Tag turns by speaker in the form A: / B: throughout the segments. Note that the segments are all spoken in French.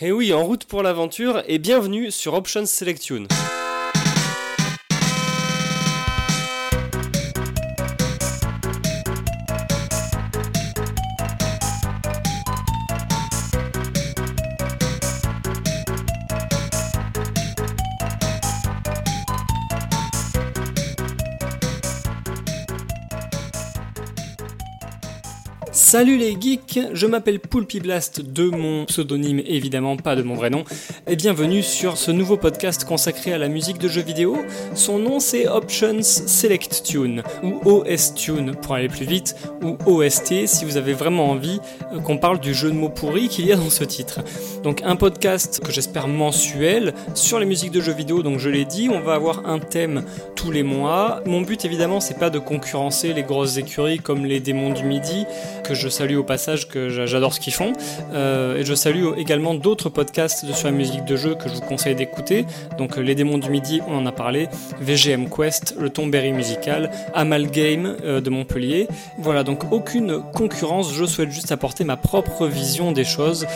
A: Et oui, en route pour l'aventure et bienvenue sur Options Select Salut les geeks, je m'appelle Poulpi Blast de mon pseudonyme évidemment, pas de mon vrai nom, et bienvenue sur ce nouveau podcast consacré à la musique de jeux vidéo. Son nom c'est Options Select Tune, ou OS Tune pour aller plus vite, ou OST si vous avez vraiment envie euh, qu'on parle du jeu de mots pourris qu'il y a dans ce titre. Donc un podcast que j'espère mensuel sur les musiques de jeux vidéo, donc je l'ai dit, on va avoir un thème tous les mois. Mon but évidemment c'est pas de concurrencer les grosses écuries comme les démons du midi, que je salue au passage, que j'adore ce qu'ils font. Euh, et je salue également d'autres podcasts sur la musique de jeu que je vous conseille d'écouter. Donc euh, Les Démons du Midi, on en a parlé, VGM Quest, le Tomberry musical, Amalgame euh, de Montpellier. Voilà, donc aucune concurrence, je souhaite juste apporter ma propre vision des choses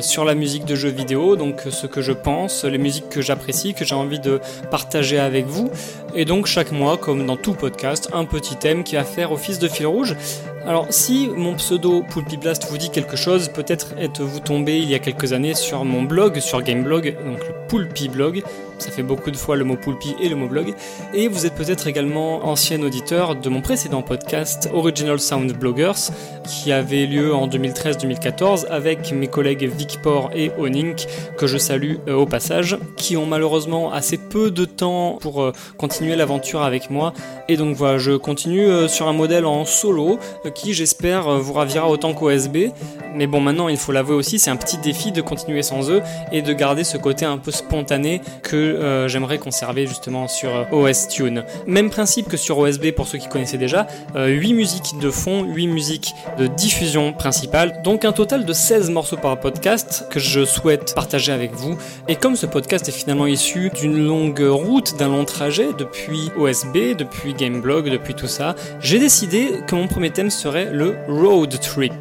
A: sur la musique de jeux vidéo, donc ce que je pense, les musiques que j'apprécie, que j'ai envie de partager avec vous. Et donc chaque mois, comme dans tout podcast, un petit thème qui va faire office de fil rouge. Alors, si mon pseudo Poulpi Blast vous dit quelque chose, peut-être êtes-vous tombé il y a quelques années sur mon blog, sur Gameblog, donc le Poulpi Blog, ça fait beaucoup de fois le mot poulpi et le mot blog. Et vous êtes peut-être également ancien auditeur de mon précédent podcast Original Sound Bloggers, qui avait lieu en 2013-2014 avec mes collègues Vicpor et Onink, que je salue euh, au passage, qui ont malheureusement assez peu de temps pour euh, continuer l'aventure avec moi. Et donc voilà, je continue euh, sur un modèle en solo, qui j'espère vous ravira autant qu'OSB. Mais bon, maintenant, il faut l'avouer aussi, c'est un petit défi de continuer sans eux et de garder ce côté un peu spontané que euh, j'aimerais conserver justement sur euh, OS Tune. Même principe que sur OSB pour ceux qui connaissaient déjà, 8 euh, musiques de fond, 8 musiques de diffusion principale, donc un total de 16 morceaux par podcast que je souhaite partager avec vous. Et comme ce podcast est finalement issu d'une longue route, d'un long trajet depuis OSB, depuis Gameblog, depuis tout ça, j'ai décidé que mon premier thème serait le road trip.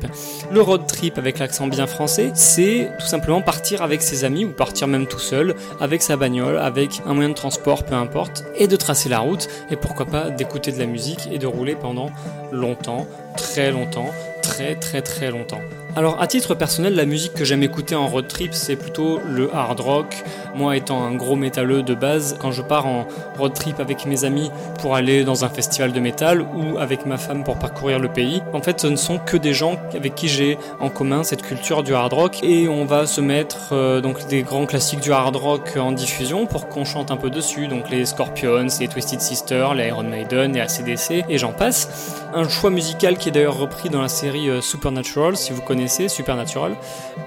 A: Le road trip avec l'accent bien français, c'est tout simplement partir avec ses amis ou partir même tout seul avec sa bagnole avec un moyen de transport, peu importe, et de tracer la route, et pourquoi pas d'écouter de la musique et de rouler pendant longtemps, très longtemps, très très très longtemps. Alors à titre personnel, la musique que j'aime écouter en road trip, c'est plutôt le hard rock. Moi étant un gros métalleux de base, quand je pars en road trip avec mes amis pour aller dans un festival de métal ou avec ma femme pour parcourir le pays, en fait ce ne sont que des gens avec qui j'ai en commun cette culture du hard rock et on va se mettre euh, donc des grands classiques du hard rock en diffusion pour qu'on chante un peu dessus, donc les Scorpions, les Twisted Sister, les Iron Maiden, les ACDC et j'en passe. Un choix musical qui est d'ailleurs repris dans la série euh, Supernatural si vous connaissez Supernatural,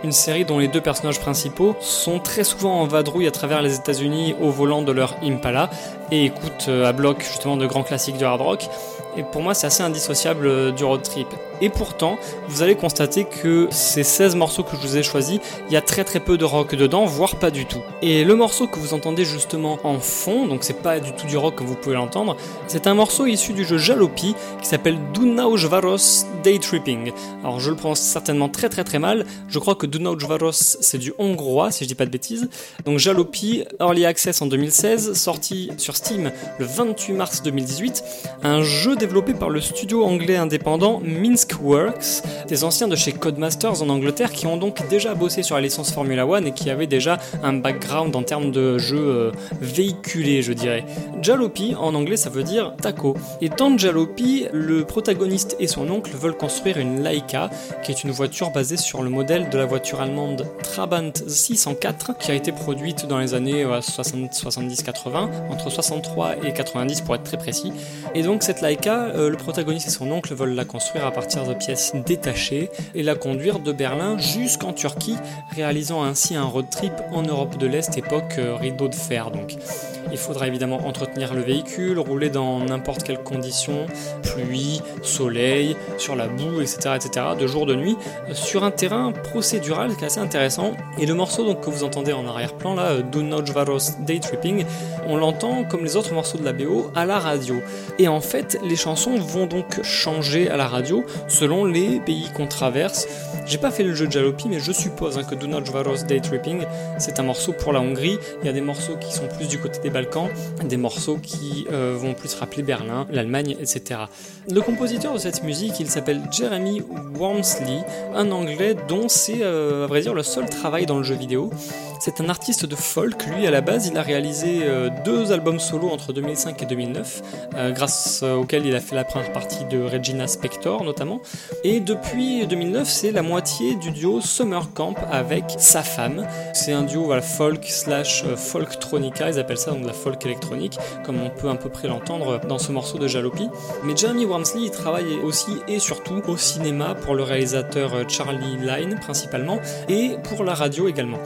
A: une série dont les deux personnages principaux sont très souvent en vadrouille à travers les États-Unis au volant de leur Impala et écoutent euh, à bloc justement de grands classiques du hard rock. Et pour moi, c'est assez indissociable euh, du road trip. Et pourtant, vous allez constater que ces 16 morceaux que je vous ai choisis, il y a très très peu de rock dedans, voire pas du tout. Et le morceau que vous entendez justement en fond, donc c'est pas du tout du rock comme vous pouvez l'entendre, c'est un morceau issu du jeu Jalopy qui s'appelle Dunaujvaros Day Tripping. Alors je le prononce certainement très très très mal, je crois que Dunaujvaros c'est du hongrois si je dis pas de bêtises. Donc Jalopy, Early Access en 2016, sorti sur Steam le 28 mars 2018, un jeu développé par le studio anglais indépendant Minsk Works, des anciens de chez Codemasters en Angleterre qui ont donc déjà bossé sur la licence Formula One et qui avaient déjà un background en termes de jeux euh, véhiculés, je dirais. Jalopy, en anglais, ça veut dire taco. Et dans Jalopy, le protagoniste et son oncle veulent construire une Laika, qui est une voiture basée sur le modèle de la voiture allemande Trabant 604, qui a été produite dans les années 70-80, euh, entre 63 et 90 pour être très précis. Et donc cette Laika, euh, le protagoniste et son oncle veulent la construire à partir de pièces détachées et la conduire de Berlin jusqu'en Turquie, réalisant ainsi un road trip en Europe de l'Est, époque euh, rideau de fer donc. Il faudra évidemment entretenir le véhicule, rouler dans n'importe quelles conditions, pluie, soleil, sur la boue, etc., etc., de jour, de nuit, sur un terrain procédural qui est assez intéressant. Et le morceau donc, que vous entendez en arrière-plan, là, Do Nojvaros Day Tripping, on l'entend comme les autres morceaux de la BO, à la radio. Et en fait, les chansons vont donc changer à la radio selon les pays qu'on traverse. J'ai pas fait le jeu de Jalopy, mais je suppose hein, que Do Not Varos Day Tripping, c'est un morceau pour la Hongrie. Il y a des morceaux qui sont plus du côté des Balkans, des morceaux qui euh, vont plus rappeler Berlin, l'Allemagne, etc. Le compositeur de cette musique, il s'appelle Jeremy Wormsley, un anglais dont c'est, euh, à vrai dire, le seul travail dans le jeu vidéo. C'est un artiste de folk, lui à la base il a réalisé euh, deux albums solo entre 2005 et 2009, euh, grâce auxquels il a fait la première partie de Regina Spector notamment. Et depuis 2009 c'est la moitié du duo Summer Camp avec sa femme. C'est un duo folk slash euh, folktronica, ils appellent ça donc de la folk électronique, comme on peut à peu près l'entendre dans ce morceau de Jalopy. Mais Jeremy Wormsley il travaille aussi et surtout au cinéma pour le réalisateur Charlie Line principalement et pour la radio également.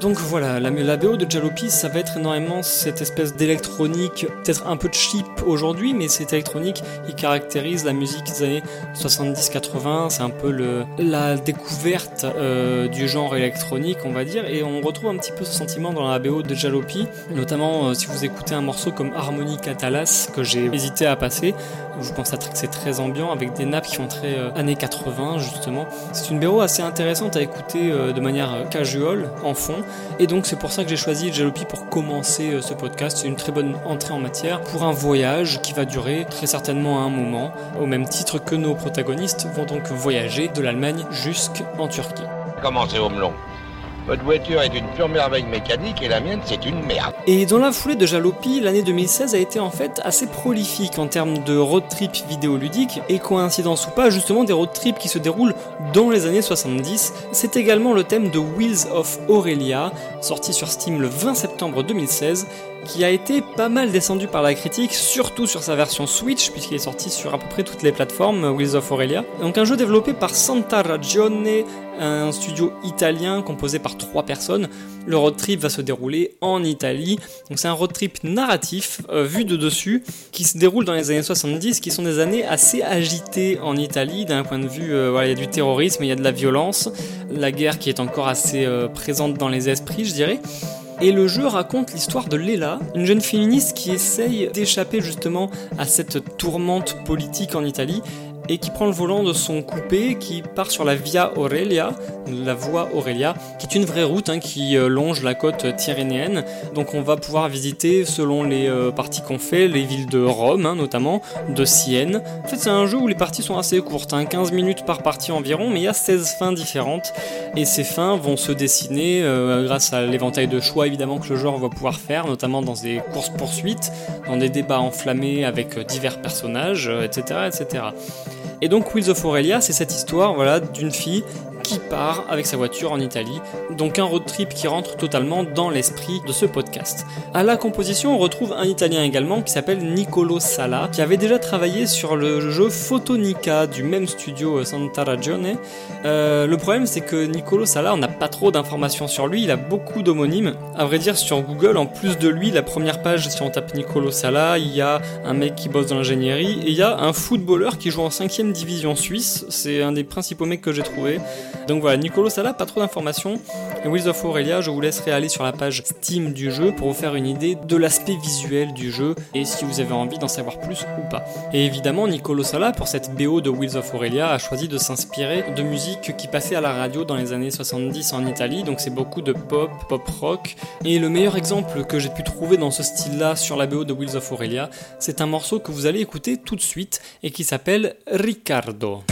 A: Donc voilà, la, BO de Jalopy, ça va être énormément cette espèce d'électronique, peut-être un peu cheap aujourd'hui, mais cette électronique qui caractérise la musique des années 70-80, c'est un peu la découverte euh, du genre électronique, on va dire, et on retrouve un petit peu ce sentiment dans la BO de Jalopy, notamment euh, si vous écoutez un morceau comme Harmonie Catalas, que j'ai hésité à passer, je pense que c'est très ambiant, avec des nappes qui font très euh, années 80, justement. C'est une BO assez intéressante à écouter de manière casual, en fond, et donc c'est pour ça que j'ai choisi Jalopy pour commencer euh, ce podcast. C'est une très bonne entrée en matière pour un voyage qui va durer très certainement un moment, au même titre que nos protagonistes vont donc voyager de l'Allemagne jusqu'en Turquie.
B: Comment c'est votre voiture est une pure merveille mécanique et la mienne c'est une merde.
A: Et dans la foulée de Jalopy, l'année 2016 a été en fait assez prolifique en termes de road trip vidéoludique et coïncidence ou pas, justement des road trips qui se déroulent dans les années 70. C'est également le thème de Wheels of Aurelia, sorti sur Steam le 20 septembre 2016 qui a été pas mal descendu par la critique, surtout sur sa version Switch, puisqu'il est sorti sur à peu près toutes les plateformes, Wheels of Aurelia. Donc un jeu développé par Santa Ragione, un studio italien composé par trois personnes. Le road trip va se dérouler en Italie. Donc c'est un road trip narratif, euh, vu de dessus, qui se déroule dans les années 70, qui sont des années assez agitées en Italie, d'un point de vue, euh, il y a du terrorisme, il y a de la violence, la guerre qui est encore assez euh, présente dans les esprits, je dirais. Et le jeu raconte l'histoire de Léla, une jeune féministe qui essaye d'échapper justement à cette tourmente politique en Italie et qui prend le volant de son coupé qui part sur la Via Aurelia, la voie Aurelia, qui est une vraie route hein, qui euh, longe la côte tyrrhénienne. Donc on va pouvoir visiter, selon les euh, parties qu'on fait, les villes de Rome hein, notamment, de Sienne. En fait c'est un jeu où les parties sont assez courtes, hein, 15 minutes par partie environ, mais il y a 16 fins différentes. Et ces fins vont se dessiner euh, grâce à l'éventail de choix évidemment que le joueur va pouvoir faire, notamment dans des courses-poursuites, dans des débats enflammés avec divers personnages, etc. etc. Et donc Wheels of Aurelia, c'est cette histoire voilà, d'une fille qui part avec sa voiture en Italie. Donc un road trip qui rentre totalement dans l'esprit de ce podcast. À la composition, on retrouve un Italien également qui s'appelle Nicolo Sala, qui avait déjà travaillé sur le jeu Photonica du même studio euh, Santa Ragione. Euh, le problème, c'est que Nicolo Sala, on n'a pas trop d'informations sur lui. Il a beaucoup d'homonymes. À vrai dire, sur Google, en plus de lui, la première page, si on tape Nicolo Sala, il y a un mec qui bosse dans l'ingénierie et il y a un footballeur qui joue en 5ème division suisse. C'est un des principaux mecs que j'ai trouvé. Donc voilà, Nicolo Sala, pas trop d'informations. Wheels of Aurelia, je vous laisserai aller sur la page Steam du jeu pour vous faire une idée de l'aspect visuel du jeu et si vous avez envie d'en savoir plus ou pas. Et évidemment, Nicolo Sala, pour cette BO de Wheels of Aurelia, a choisi de s'inspirer de musique qui passait à la radio dans les années 70 en Italie, donc c'est beaucoup de pop, pop rock. Et le meilleur exemple que j'ai pu trouver dans ce style-là sur la BO de Wheels of Aurelia, c'est un morceau que vous allez écouter tout de suite et qui s'appelle Riccardo.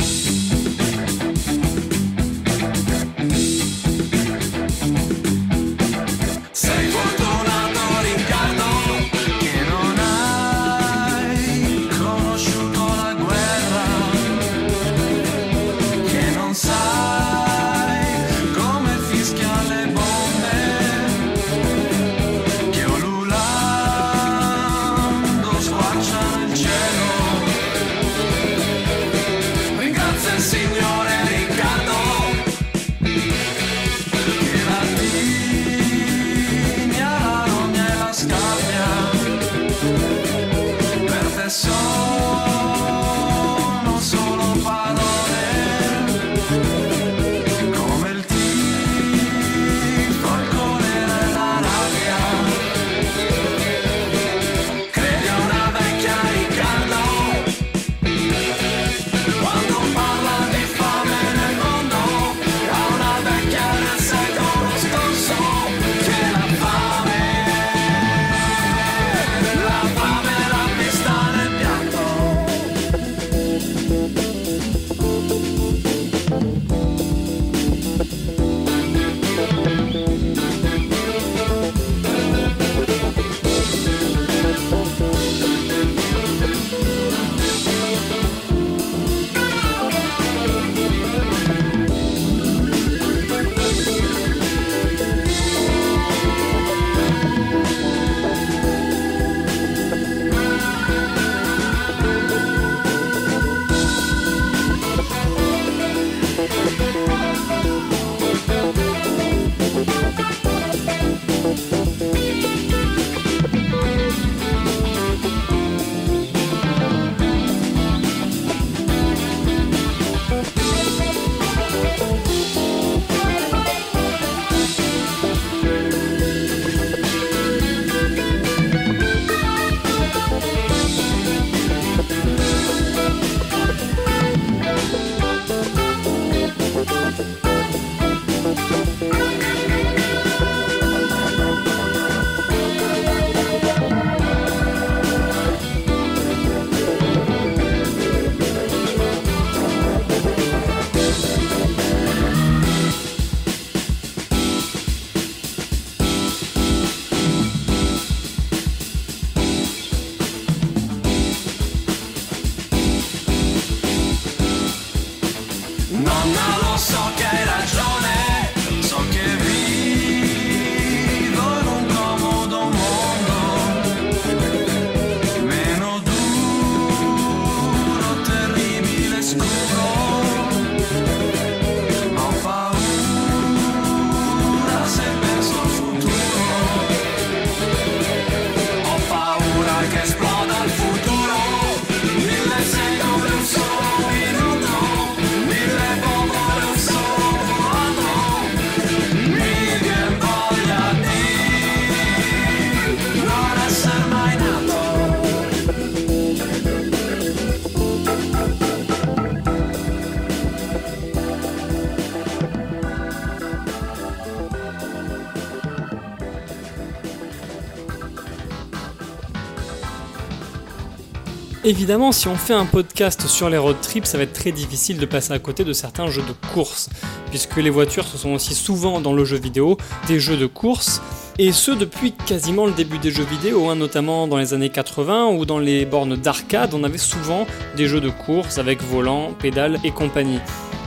A: Évidemment, si on fait un podcast sur les road trips, ça va être très difficile de passer à côté de certains jeux de course, puisque les voitures ce sont aussi souvent dans le jeu vidéo des jeux de course, et ce depuis quasiment le début des jeux vidéo, hein, notamment dans les années 80 ou dans les bornes d'arcade, on avait souvent des jeux de course avec volant, pédale et compagnie.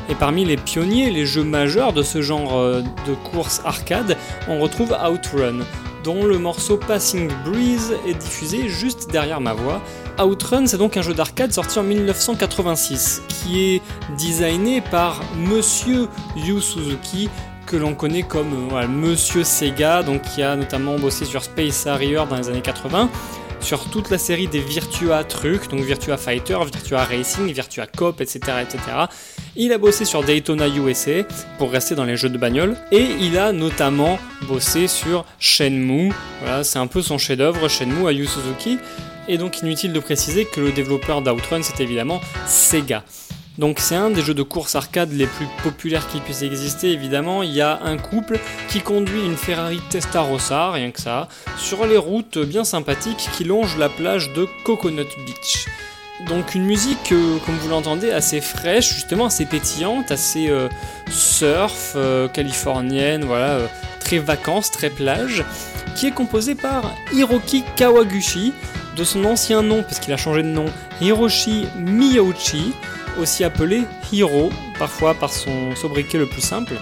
A: Et parmi les pionniers, les jeux majeurs de ce genre euh, de course arcade, on retrouve Outrun, dont le morceau Passing Breeze est diffusé juste derrière ma voix, Outrun, c'est donc un jeu d'arcade sorti en 1986, qui est designé par Monsieur Yu Suzuki, que l'on connaît comme euh, Monsieur Sega, donc qui a notamment bossé sur Space Harrier dans les années 80, sur toute la série des Virtua trucs, donc Virtua Fighter, Virtua Racing, Virtua Cop, etc., etc. Il a bossé sur Daytona USA pour rester dans les jeux de bagnole et il a notamment bossé sur Shenmue. Voilà, c'est un peu son chef-d'œuvre, Shenmue à Yu Suzuki et donc inutile de préciser que le développeur d'Outrun c'est évidemment Sega. Donc c'est un des jeux de course arcade les plus populaires qui puissent exister évidemment. Il y a un couple qui conduit une Ferrari Testarossa, rien que ça, sur les routes bien sympathiques qui longent la plage de Coconut Beach. Donc une musique, euh, comme vous l'entendez, assez fraîche, justement assez pétillante, assez euh, surf, euh, californienne, voilà, très vacances, très plage, qui est composée par Hiroki Kawaguchi, de son ancien nom, parce qu'il a changé de nom, Hiroshi Miyauchi, aussi appelé Hiro, parfois par son sobriquet le plus simple.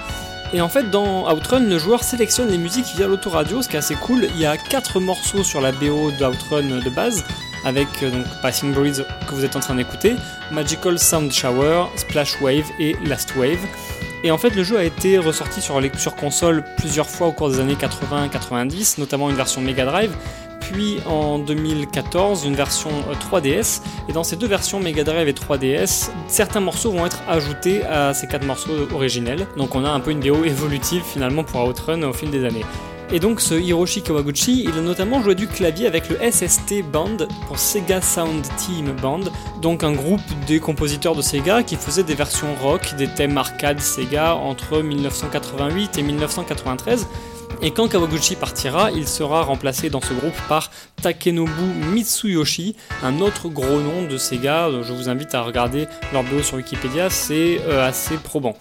A: Et en fait, dans Outrun, le joueur sélectionne les musiques via l'autoradio, ce qui est assez cool. Il y a 4 morceaux sur la BO d'Outrun de base, avec euh, donc Passing Breeze que vous êtes en train d'écouter, Magical Sound Shower, Splash Wave et Last Wave. Et en fait, le jeu a été ressorti sur, console plusieurs fois au cours des années 80-90, notamment une version Mega Drive, puis en 2014 une version 3DS. Euh, et dans ces deux versions Mega Drive et 3DS, certains morceaux vont être ajoutés à ces quatre morceaux originels. Donc on a un peu une BO évolutive finalement pour Outrun au fil des années. Et donc ce Hiroshi Kawaguchi, il a notamment joué du clavier avec le SST Band pour Sega Sound Team Band, donc un groupe des compositeurs de Sega qui faisait des versions rock, des thèmes arcade Sega entre 1988 et 1993. Et quand Kawaguchi partira, il sera remplacé dans ce groupe par Takenobu Mitsuyoshi, un autre gros nom de Sega. Je vous invite à regarder leur BO sur Wikipédia, c'est euh, assez probant.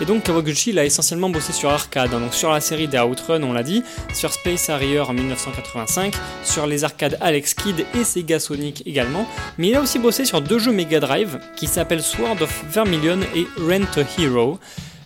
A: Et donc Kawaguchi il a essentiellement bossé sur arcade, hein. donc sur la série des Outrun on l'a dit, sur Space Harrier en 1985, sur les arcades Alex Kidd et Sega Sonic également, mais il a aussi bossé sur deux jeux Mega Drive qui s'appellent Sword of Vermilion et Rent a Hero.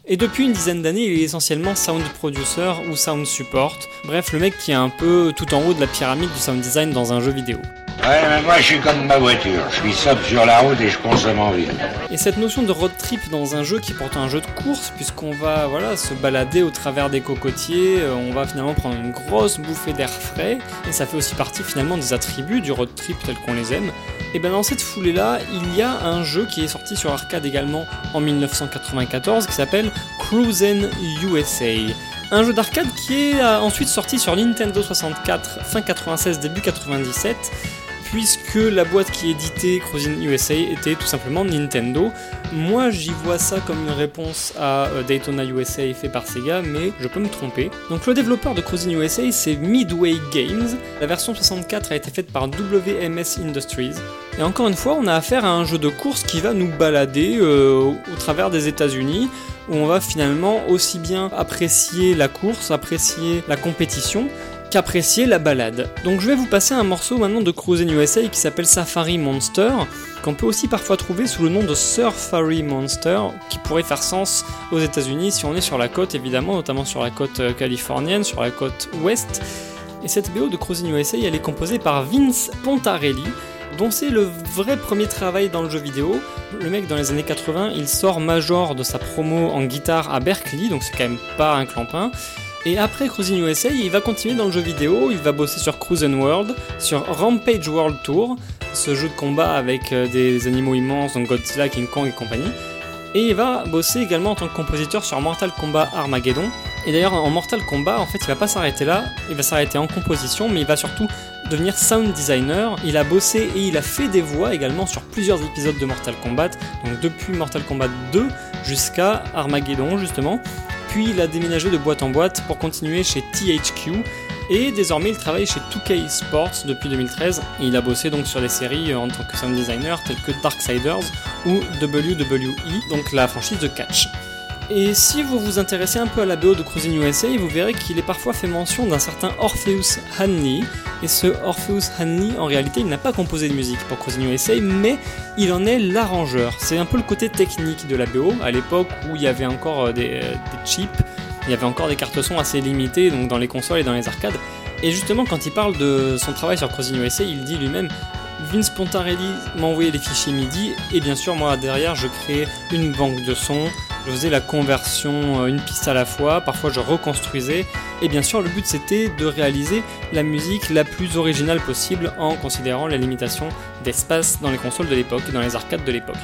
A: Et depuis une dizaine d'années, il est essentiellement sound producer ou sound support. Bref, le mec qui est un peu tout en haut de la pyramide du sound design dans un jeu vidéo.
B: Ouais, mais moi je suis comme ma voiture, je suis sobre sur la route et je consomme en ville.
A: Et cette notion de road trip dans un jeu qui pourtant un jeu de course, puisqu'on va voilà, se balader au travers des cocotiers, euh, on va finalement prendre une grosse bouffée d'air frais, et ça fait aussi partie finalement des attributs du road trip tel qu'on les aime. Et bien dans cette foulée-là, il y a un jeu qui est sorti sur arcade également en 1994 qui s'appelle Cruisin' USA. Un jeu d'arcade qui est euh, ensuite sorti sur Nintendo 64 fin 96 début 97 puisque la boîte qui éditait Cruising USA était tout simplement Nintendo. Moi j'y vois ça comme une réponse à euh, Daytona USA fait par Sega, mais je peux me tromper. Donc le développeur de Cruising USA c'est Midway Games. La version 64 a été faite par WMS Industries. Et encore une fois, on a affaire à un jeu de course qui va nous balader euh, au travers des États-Unis où on va finalement aussi bien apprécier la course, apprécier la compétition, qu'apprécier la balade. Donc je vais vous passer un morceau maintenant de Cruising USA qui s'appelle Safari Monster, qu'on peut aussi parfois trouver sous le nom de Surfari Monster, qui pourrait faire sens aux États-Unis si on est sur la côte évidemment, notamment sur la côte euh, californienne, sur la côte ouest. Et cette BO de Cruising USA, elle est composée par Vince Pontarelli, dont c'est le vrai premier travail dans le jeu vidéo. Le mec dans les années 80, il sort major de sa promo en guitare à Berkeley, donc c'est quand même pas un clampin. Et après Cruising USA, il va continuer dans le jeu vidéo, il va bosser sur Cruising World, sur Rampage World Tour, ce jeu de combat avec euh, des animaux immenses, donc Godzilla, King Kong et compagnie. Et il va bosser également en tant que compositeur sur Mortal Kombat Armageddon. Et d'ailleurs, en Mortal Kombat, en fait, il va pas s'arrêter là, il va s'arrêter en composition, mais il va surtout devenir sound designer. Il a bossé et il a fait des voix également sur plusieurs épisodes de Mortal Kombat, donc depuis Mortal Kombat 2 jusqu'à Armageddon justement. Puis il a déménagé de boîte en boîte pour continuer chez THQ. Et désormais, il travaille chez 2K Sports depuis 2013 et il a bossé donc sur des séries en tant que sound designer telles que Darksiders ou WWE, donc la franchise de catch. Et si vous vous intéressez un peu à la BO de Cruising USA, vous verrez qu'il est parfois fait mention d'un certain Orpheus Hanley. Et ce Orpheus Hanley, en réalité, il n'a pas composé de musique pour Cruising USA, mais il en est l'arrangeur. C'est un peu le côté technique de la BO, à l'époque où il y avait encore euh, des, euh, des chips, il y avait encore des cartes son assez limitées, donc dans les consoles et dans les arcades. Et justement, quand il parle de son travail sur Cruising USA, il dit lui-même Vince Pontarelli m'a envoyé les fichiers MIDI, et bien sûr, moi derrière, je créais une banque de sons je faisais la conversion euh, une piste à la fois, parfois je reconstruisais, et bien sûr le but c'était de réaliser la musique la plus originale possible en considérant la limitation d'espace dans les consoles de l'époque et dans les arcades de l'époque.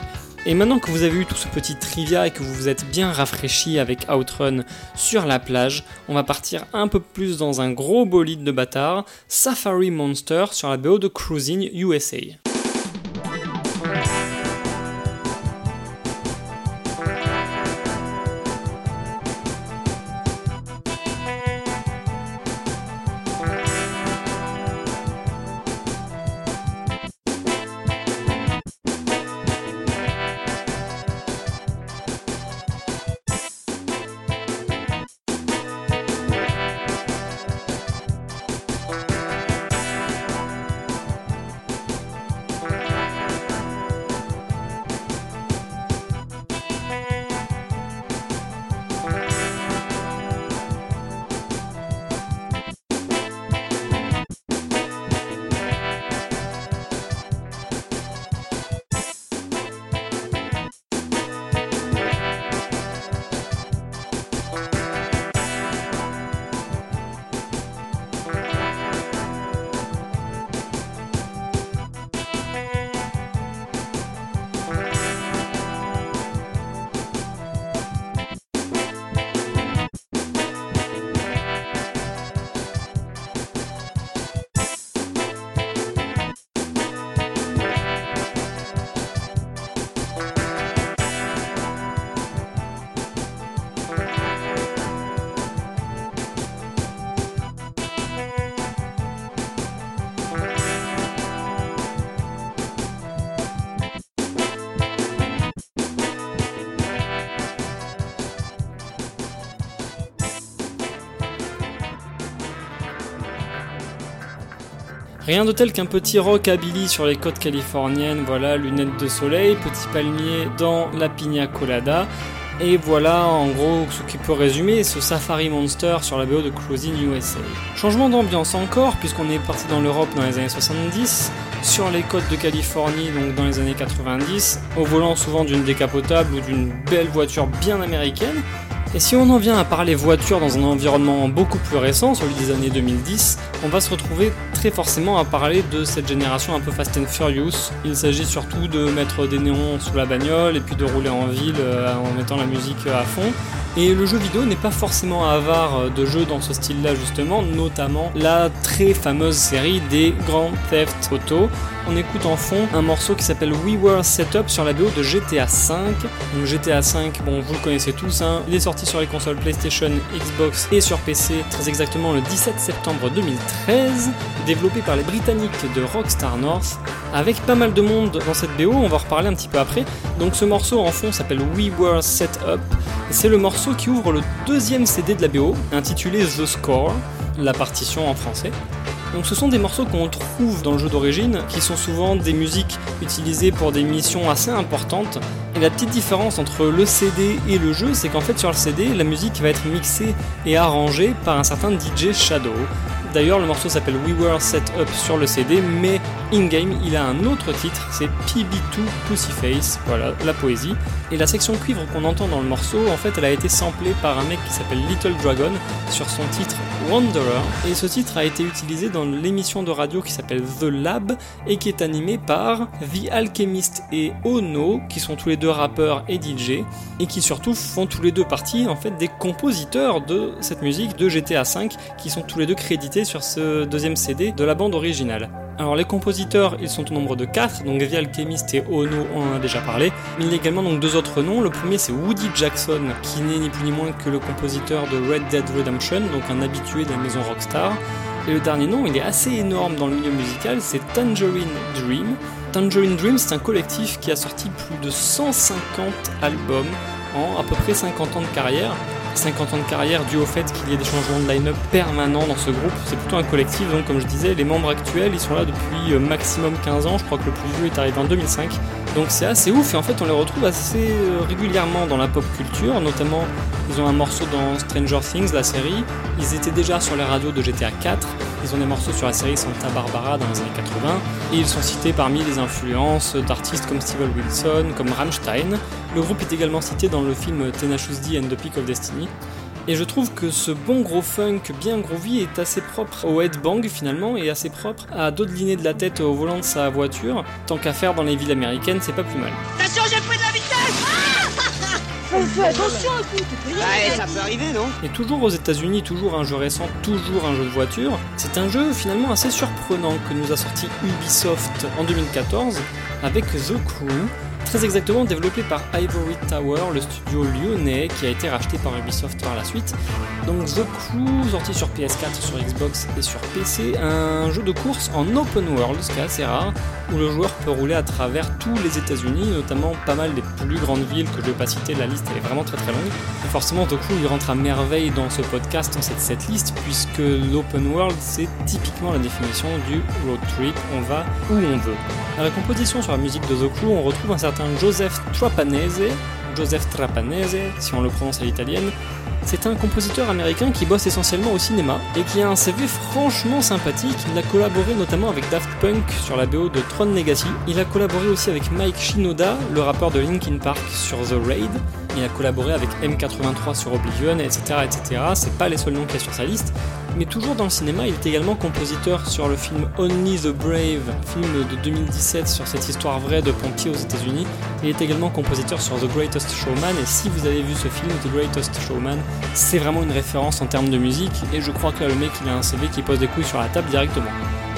A: Et maintenant que vous avez eu tout ce petit trivia et que vous vous êtes bien rafraîchi avec Outrun sur la plage, on va partir un peu plus dans un gros bolide de bâtard, Safari Monster sur la BO de Cruising USA. Rien de tel qu'un petit rockabilly sur les côtes californiennes, voilà, lunettes de soleil, petit palmier dans la pina colada. Et voilà en gros ce qui peut résumer ce Safari Monster sur la BO de Cruising USA. Changement d'ambiance encore, puisqu'on est parti dans l'Europe dans les années 70, sur les côtes de Californie donc dans les années 90, au volant souvent d'une décapotable ou d'une belle voiture bien américaine. Et si on en vient à parler voiture dans un environnement beaucoup plus récent, celui des années 2010, on va se retrouver très forcément à parler de cette génération un peu Fast and Furious. Il s'agit surtout de mettre des néons sous la bagnole et puis de rouler en ville euh, en mettant la musique à fond. Et le jeu vidéo n'est pas forcément avare de jeux dans ce style-là justement, notamment la très fameuse série des Grand Theft Auto. On écoute en fond un morceau qui s'appelle We Were Set Up sur la BO de GTA V. GTA V, bon vous le connaissez tous, hein. il est sorti sur les consoles PlayStation, Xbox et sur PC très exactement le 17 septembre 2013, développé par les Britanniques de Rockstar North, avec pas mal de monde dans cette BO, on va en reparler un petit peu après. Donc ce morceau en fond s'appelle We Were Set Up, c'est le morceau qui ouvre le deuxième CD de la BO, intitulé The Score, la partition en français. Donc ce sont des morceaux qu'on trouve dans le jeu d'origine, qui sont souvent des musiques utilisées pour des missions assez importantes. Et la petite différence entre le CD et le jeu, c'est qu'en fait sur le CD, la musique va être mixée et arrangée par un certain DJ Shadow. D'ailleurs, le morceau s'appelle We Were Set Up sur le CD, mais in-game, il a un autre titre, c'est PB2 Pussyface, voilà, la poésie. Et la section cuivre qu'on entend dans le morceau, en fait, elle a été samplée par un mec qui s'appelle Little Dragon sur son titre Wanderer. Et ce titre a été utilisé dans l'émission de radio qui s'appelle The Lab et qui est animée par The Alchemist et Ono, qui sont tous les deux rappeurs et DJ, et qui surtout font tous les deux partie en fait des compositeurs de cette musique de GTA V, qui sont tous les deux crédités sur ce deuxième CD de la bande originale. Alors les compositeurs, ils sont au nombre de 4, donc The Alchemist et Ono, on en a déjà parlé, mais il y a également donc deux autres noms. Le premier c'est Woody Jackson, qui n'est ni plus ni moins que le compositeur de Red Dead Redemption, donc un habitué de la maison Rockstar. Et le dernier nom, il est assez énorme dans le milieu musical, c'est Tangerine Dream. Tangerine Dream, c'est un collectif qui a sorti plus de 150 albums en à peu près 50 ans de carrière. 50 ans de carrière dû au fait qu'il y ait des changements de line-up permanents dans ce groupe. C'est plutôt un collectif, donc comme je disais, les membres actuels, ils sont là depuis euh, maximum 15 ans. Je crois que le plus vieux est arrivé en 2005. Donc c'est assez ouf et en fait on les retrouve assez euh, régulièrement dans la pop culture, notamment ils ont un morceau dans Stranger Things, la série, ils étaient déjà sur les radios de GTA 4, ils ont des morceaux sur la série Santa Barbara dans les années 80, et ils sont cités parmi les influences d'artistes comme Steve Wilson, comme Rammstein. Le groupe est également cité dans le film Tenacious D and the Peak of Destiny. Et je trouve que ce bon gros funk bien groovy est assez propre au headbang finalement et assez propre à d'autres lignées de la tête au volant de sa voiture. Tant qu'à faire dans les villes américaines, c'est pas plus mal.
C: Attention, j'ai pris de la vitesse
D: Fais attention, écoute
C: Ouais, ça peut arriver, non?
A: Et toujours aux États-Unis, toujours un jeu récent, toujours un jeu de voiture. C'est un jeu finalement assez surprenant que nous a sorti Ubisoft en 2014 avec The Crew, très exactement développé par Ivory Tower, le studio lyonnais qui a été racheté par Ubisoft par la suite. Donc The Crew, sorti sur PS4, sur Xbox et sur PC, un jeu de course en open world, ce qui est assez rare, où le joueur peut rouler à travers tous les États-Unis, notamment pas mal des plus grandes villes que je vais pas citer, la liste est vraiment très très longue. Forcément The Crew il rentre à merveille dans ce podcast, dans cette, cette liste, puisque l'open world c'est typiquement la définition du road trip, on va où on veut. À la composition sur la musique de The Crew, on retrouve un certain Joseph Trapanese, Joseph Trapanese, si on le prononce à l'italienne. C'est un compositeur américain qui bosse essentiellement au cinéma et qui a un CV franchement sympathique. Il a collaboré notamment avec Daft Punk sur la BO de Tron Legacy. Il a collaboré aussi avec Mike Shinoda, le rappeur de Linkin Park, sur The Raid. Il a collaboré avec M83 sur Oblivion, etc. etc. C'est pas les seuls noms qu'il y a sur sa liste. Mais toujours dans le cinéma, il est également compositeur sur le film Only the Brave, film de 2017 sur cette histoire vraie de pompiers aux États-Unis. Il est également compositeur sur The Greatest Showman, et si vous avez vu ce film, The Greatest Showman, c'est vraiment une référence en termes de musique, et je crois que là, le mec, il a un CV qui pose des couilles sur la table directement.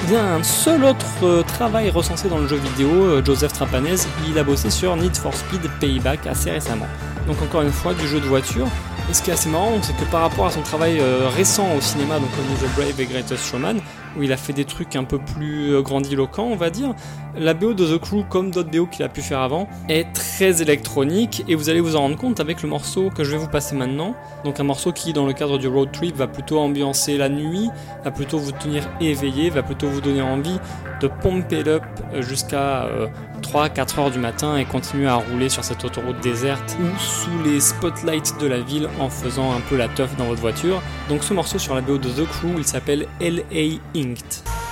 A: Il y a un seul autre euh, travail recensé dans le jeu vidéo, euh, Joseph Trapanese, il a bossé sur Need for Speed Payback assez récemment. Donc encore une fois, du jeu de voiture. Et ce qui est assez marrant, c'est que par rapport à son travail euh, récent au cinéma, donc comme The Brave et Greatest Showman, où il a fait des trucs un peu plus grandiloquents, on va dire, la BO de The Crew, comme d'autres BO qu'il a pu faire avant, est très électronique et vous allez vous en rendre compte avec le morceau que je vais vous passer maintenant. Donc un morceau qui, dans le cadre du road trip, va plutôt ambiancer la nuit, va plutôt vous tenir éveillé, va plutôt vous donner envie de pomper up jusqu'à 3-4 heures du matin et continuer à rouler sur cette autoroute déserte ou sous les spotlights de la ville en faisant un peu la teuf dans votre voiture. Donc ce morceau sur la BO de The Crew, il s'appelle LA Inked.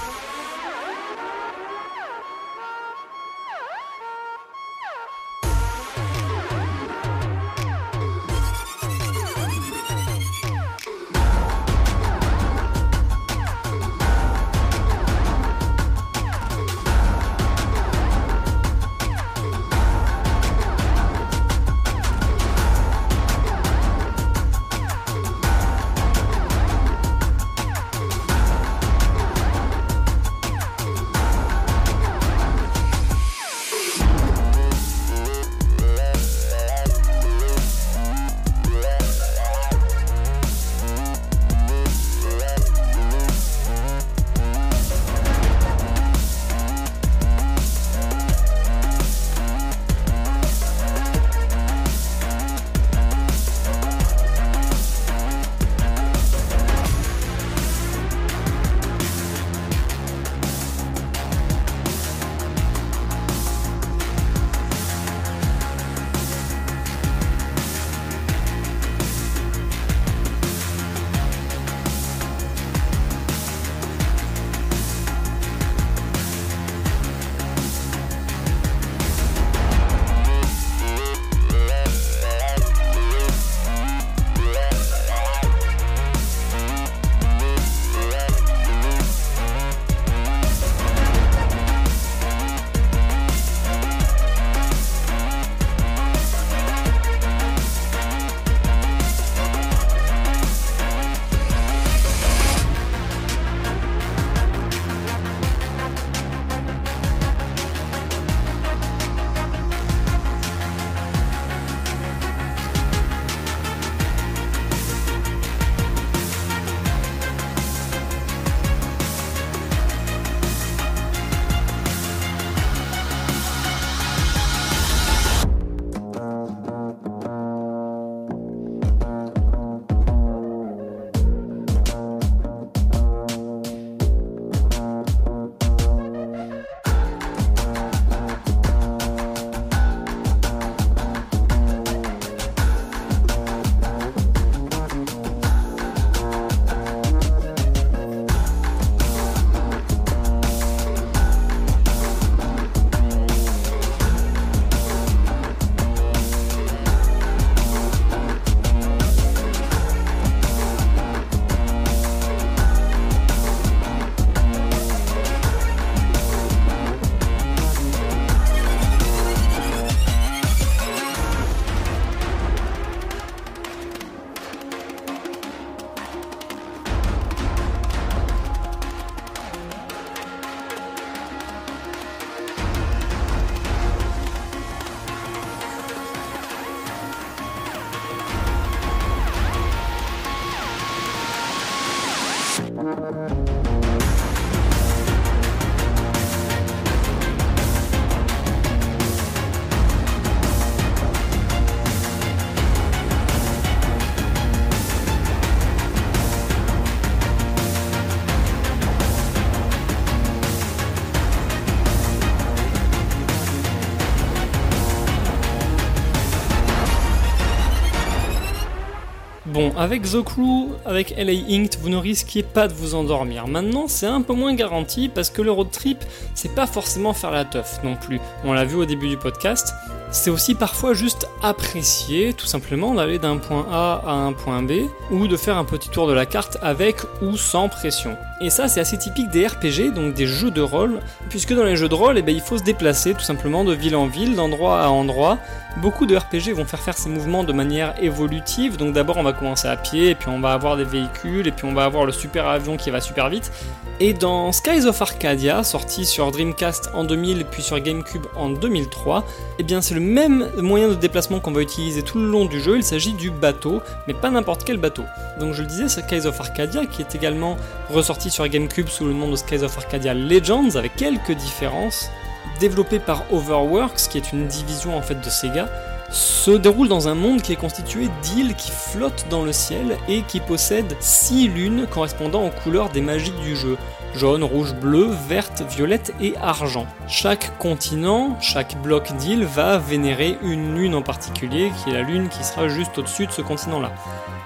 A: Avec The Crew, avec LA Inked, vous ne risquiez pas de vous endormir. Maintenant, c'est un peu moins garanti parce que le road trip, c'est pas forcément faire la teuf non plus. On l'a vu au début du podcast. C'est aussi parfois juste apprécier, tout simplement, d'aller d'un point A à un point B, ou de faire un petit tour de la carte avec ou sans pression. Et ça, c'est assez typique des RPG, donc des jeux de rôle, puisque dans les jeux de rôle, eh ben, il faut se déplacer tout simplement de ville en ville, d'endroit à endroit. Beaucoup de RPG vont faire faire ces mouvements de manière évolutive, donc d'abord on va commencer à pied, et puis on va avoir des véhicules, et puis on va avoir le super avion qui va super vite. Et dans Skies of Arcadia, sorti sur Dreamcast en 2000, puis sur GameCube en 2003, eh bien c'est le même moyen de déplacement qu'on va utiliser tout le long du jeu, il s'agit du bateau, mais pas n'importe quel bateau. Donc je le disais, Skies of Arcadia qui est également ressorti sur GameCube sous le nom de Skies of Arcadia Legends, avec quelques différences. Développé par Overworks, qui est une division en fait de Sega, se déroule dans un monde qui est constitué d'îles qui flottent dans le ciel et qui possèdent 6 lunes correspondant aux couleurs des magies du jeu jaune, rouge, bleu, verte, violette et argent. Chaque continent, chaque bloc d'île va vénérer une lune en particulier, qui est la lune qui sera juste au-dessus de ce continent-là.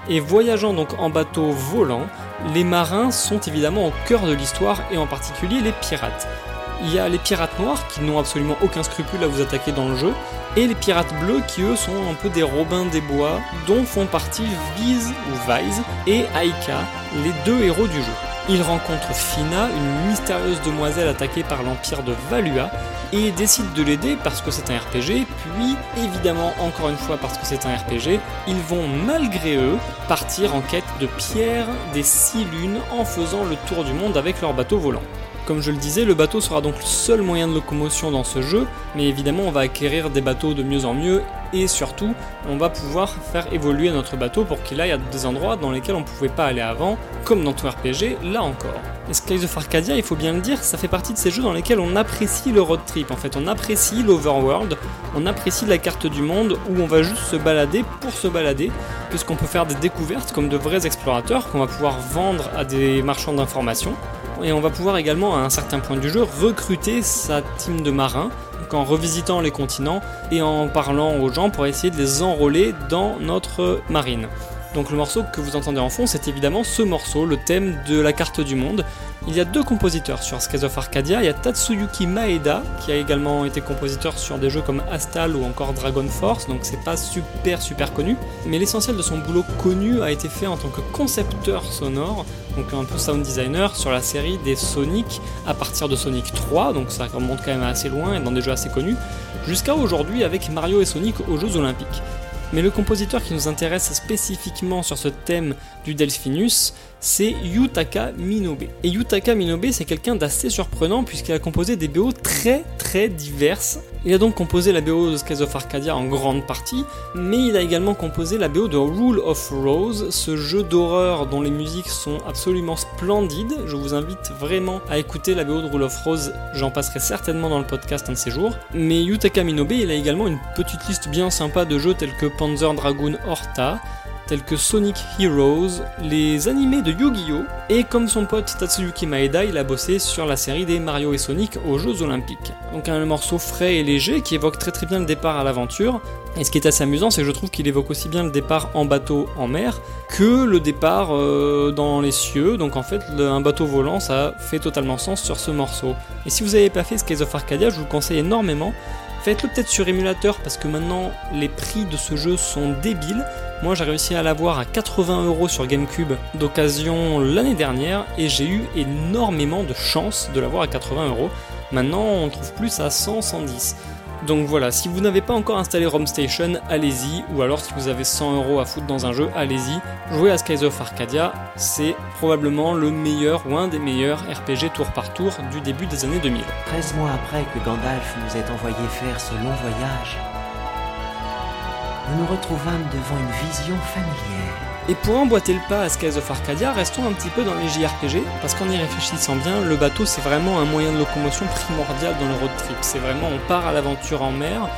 A: Et voyageant donc en bateau volant, les marins sont évidemment au cœur de l'histoire et en particulier les pirates. Il y a les pirates noirs qui n'ont absolument aucun scrupule à vous attaquer dans le jeu, et les pirates bleus qui eux sont un peu des robins des bois, dont font partie Viz ou Vise et Aika, les deux héros du jeu. Ils rencontrent Fina, une mystérieuse demoiselle attaquée par l'empire de Valua, et décident de l'aider parce que c'est un RPG, puis évidemment encore une fois parce que c'est un RPG, ils vont malgré eux partir en quête de pierres des six lunes en faisant le tour du monde avec leur bateau volant. Comme je le disais, le bateau sera donc le seul moyen de locomotion dans ce jeu, mais évidemment on va acquérir des bateaux de mieux en mieux et surtout on va pouvoir faire évoluer notre bateau pour qu'il aille à des endroits dans lesquels on ne pouvait pas aller avant, comme dans tout RPG, là encore. Et Skies of Arcadia, il faut bien le dire, ça fait partie de ces jeux dans lesquels on apprécie le road trip, en fait on apprécie l'overworld, on apprécie la carte du monde où on va juste se balader pour se balader, puisqu'on peut faire des découvertes comme de vrais explorateurs qu'on va pouvoir vendre à des marchands d'informations et on va pouvoir également à un certain point du jeu recruter sa team de marins en revisitant les continents et en parlant aux gens pour essayer de les enrôler dans notre marine. Donc le morceau que vous entendez en fond, c'est évidemment ce morceau, le thème de la carte du monde. Il y a deux compositeurs sur Skies of Arcadia. Il y a Tatsuyuki Maeda, qui a également été compositeur sur des jeux comme Astal ou encore Dragon Force, donc c'est pas super super connu. Mais l'essentiel de son boulot connu a été fait en tant que concepteur sonore, donc un peu sound designer sur la série des Sonic à partir de Sonic 3, donc ça remonte quand même assez loin et dans des jeux assez connus, jusqu'à aujourd'hui avec Mario et Sonic aux Jeux Olympiques. Mais le compositeur qui nous intéresse spécifiquement sur ce thème du Delphinus, c'est Yutaka Minobe. Et Yutaka Minobe, c'est quelqu'un d'assez surprenant puisqu'il a composé des BO très très diverses. Il a donc composé la BO de Skies of Arcadia en grande partie, mais il a également composé la BO de Rule of Rose, ce jeu d'horreur dont les musiques sont absolument splendides. Je vous invite vraiment à écouter la BO de Rule of Rose, j'en passerai certainement dans le podcast un de ces jours. Mais Yutaka Minobe, il a également une petite liste bien sympa de jeux tels que Panzer Dragoon Horta, tels que Sonic Heroes, les animés de Yu-Gi-Oh! et comme son pote Tatsuyuki Maeda, il a bossé sur la série des Mario et Sonic aux Jeux Olympiques. Donc un morceau frais et léger qui évoque très très bien le départ à l'aventure. Et ce qui est assez amusant, c'est que je trouve qu'il évoque aussi bien le départ en bateau en mer que le départ euh, dans les cieux. Donc en fait, un bateau volant, ça fait totalement sens sur ce morceau. Et si vous n'avez pas fait Skies of Arcadia, je vous conseille énormément. Faites-le peut-être sur émulateur parce que maintenant les prix de ce jeu sont débiles. Moi j'ai réussi à l'avoir à 80 euros sur GameCube d'occasion l'année dernière et j'ai eu énormément de chance de l'avoir à 80 euros. Maintenant on trouve plus à 100, 110. Donc voilà, si vous n'avez pas encore installé ROM Station, allez-y, ou alors si vous avez 100 euros à foutre dans un jeu, allez-y. Jouez à Skies of Arcadia, c'est probablement le meilleur ou un des meilleurs RPG tour par tour du début des années 2000.
D: 13 mois après que Gandalf nous ait envoyé faire ce long voyage, nous nous retrouvâmes devant une vision familière.
A: Et pour emboîter le pas à Skies of Arcadia, restons un petit peu dans les JRPG, parce qu'en y réfléchissant bien, le bateau c'est vraiment un moyen de locomotion primordial dans le road trip. C'est vraiment, on part à l'aventure en mer,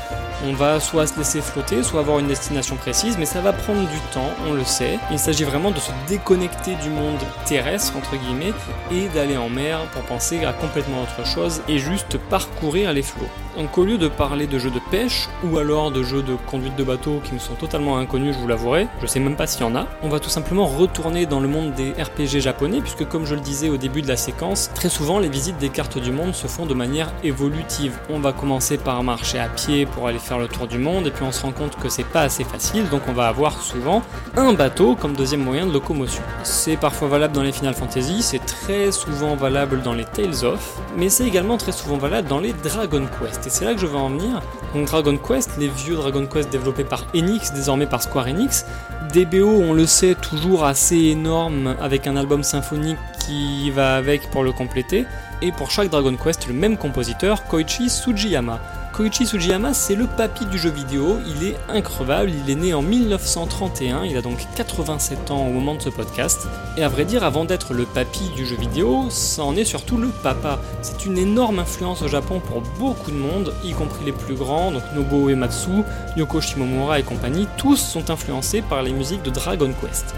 A: on va soit se laisser flotter, soit avoir une destination précise, mais ça va prendre du temps, on le sait. Il s'agit vraiment de se déconnecter du monde terrestre, entre guillemets, et d'aller en mer pour penser à complètement autre chose et juste parcourir les flots. Donc au lieu de parler de jeux de pêche ou alors de jeux de conduite de bateau qui me sont totalement inconnus, je vous l'avouerai, je sais même pas s'il y en a, on va tout simplement retourner dans le monde des RPG japonais puisque comme je le disais au début de la séquence, très souvent les visites des cartes du monde se font de manière évolutive. On va commencer par marcher à pied pour aller faire le tour du monde et puis on se rend compte que c'est pas assez facile donc on va avoir souvent un bateau comme deuxième moyen de locomotion. C'est parfois valable dans les Final Fantasy, c'est très souvent valable dans les Tales of, mais c'est également très souvent valable dans les Dragon Quest et c'est là que je veux en venir. Donc Dragon Quest, les vieux Dragon Quest développés par Enix, désormais par Square Enix, DBO, on le sait, toujours assez énorme avec un album symphonique qui va avec pour le compléter, et pour chaque Dragon Quest, le même compositeur, Koichi Sugiyama. Koichi Sugiyama, c'est le papy du jeu vidéo, il est increvable, il est né en 1931, il a donc 87 ans au moment de ce podcast, et à vrai dire, avant d'être le papy du jeu vidéo, ça en est surtout le papa. C'est une énorme influence au Japon pour beaucoup de monde, y compris les plus grands, donc Nobuo Uematsu, Yoko Shimomura et compagnie, tous sont influencés par les musiques de Dragon Quest.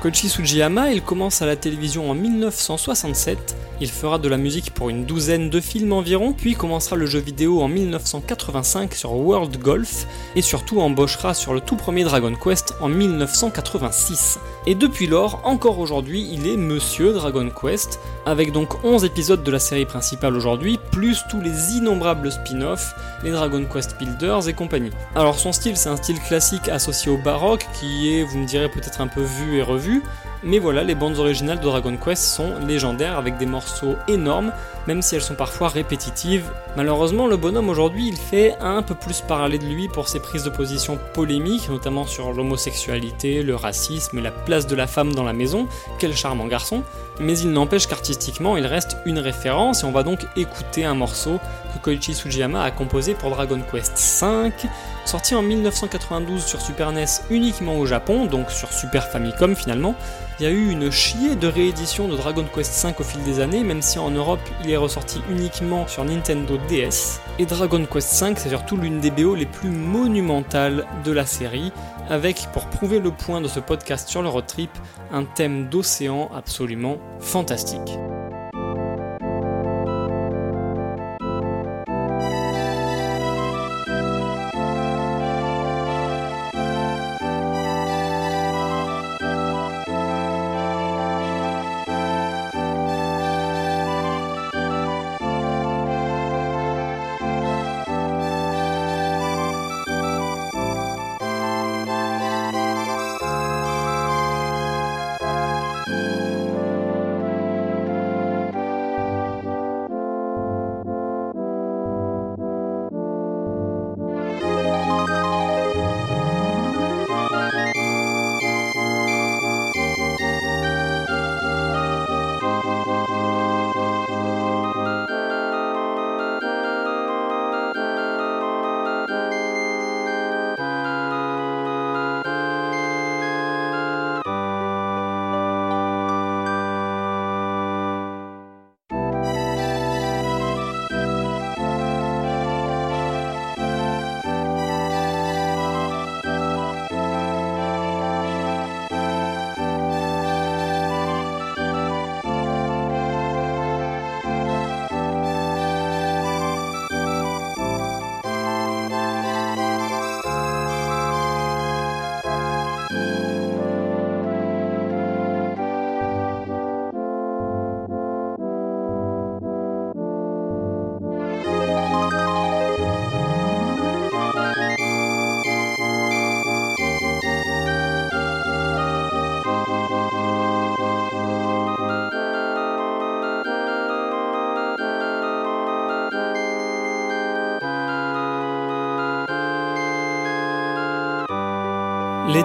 A: Koichi Sugiyama, il commence à la télévision en 1967, il fera de la musique pour une douzaine de films environ, puis commencera le jeu vidéo en 1985 sur World Golf, et surtout embauchera sur le tout premier Dragon Quest en 1986. Et depuis lors, encore aujourd'hui, il est Monsieur Dragon Quest, avec donc 11 épisodes de la série principale aujourd'hui, plus tous les innombrables spin-offs, les Dragon Quest Builders et compagnie. Alors son style, c'est un style classique associé au baroque, qui est, vous me direz, peut-être un peu vu et revu, mais voilà, les bandes originales de Dragon Quest sont légendaires avec des morceaux énormes, même si elles sont parfois répétitives. Malheureusement, le bonhomme aujourd'hui, il fait un peu plus parler de lui pour ses prises de position polémiques, notamment sur l'homosexualité, le racisme et la place de la femme dans la maison. Quel charmant garçon! Mais il n'empêche qu'artistiquement, il reste une référence et on va donc écouter un morceau que Koichi Sugiyama a composé pour Dragon Quest V, sorti en 1992 sur Super NES uniquement au Japon, donc sur Super Famicom finalement. Il y a eu une chier de rééditions de Dragon Quest V au fil des années, même si en Europe il est ressorti uniquement sur Nintendo DS. Et Dragon Quest V, c'est surtout l'une des BO les plus monumentales de la série, avec, pour prouver le point de ce podcast sur le road trip, un thème d'océan absolument fantastique.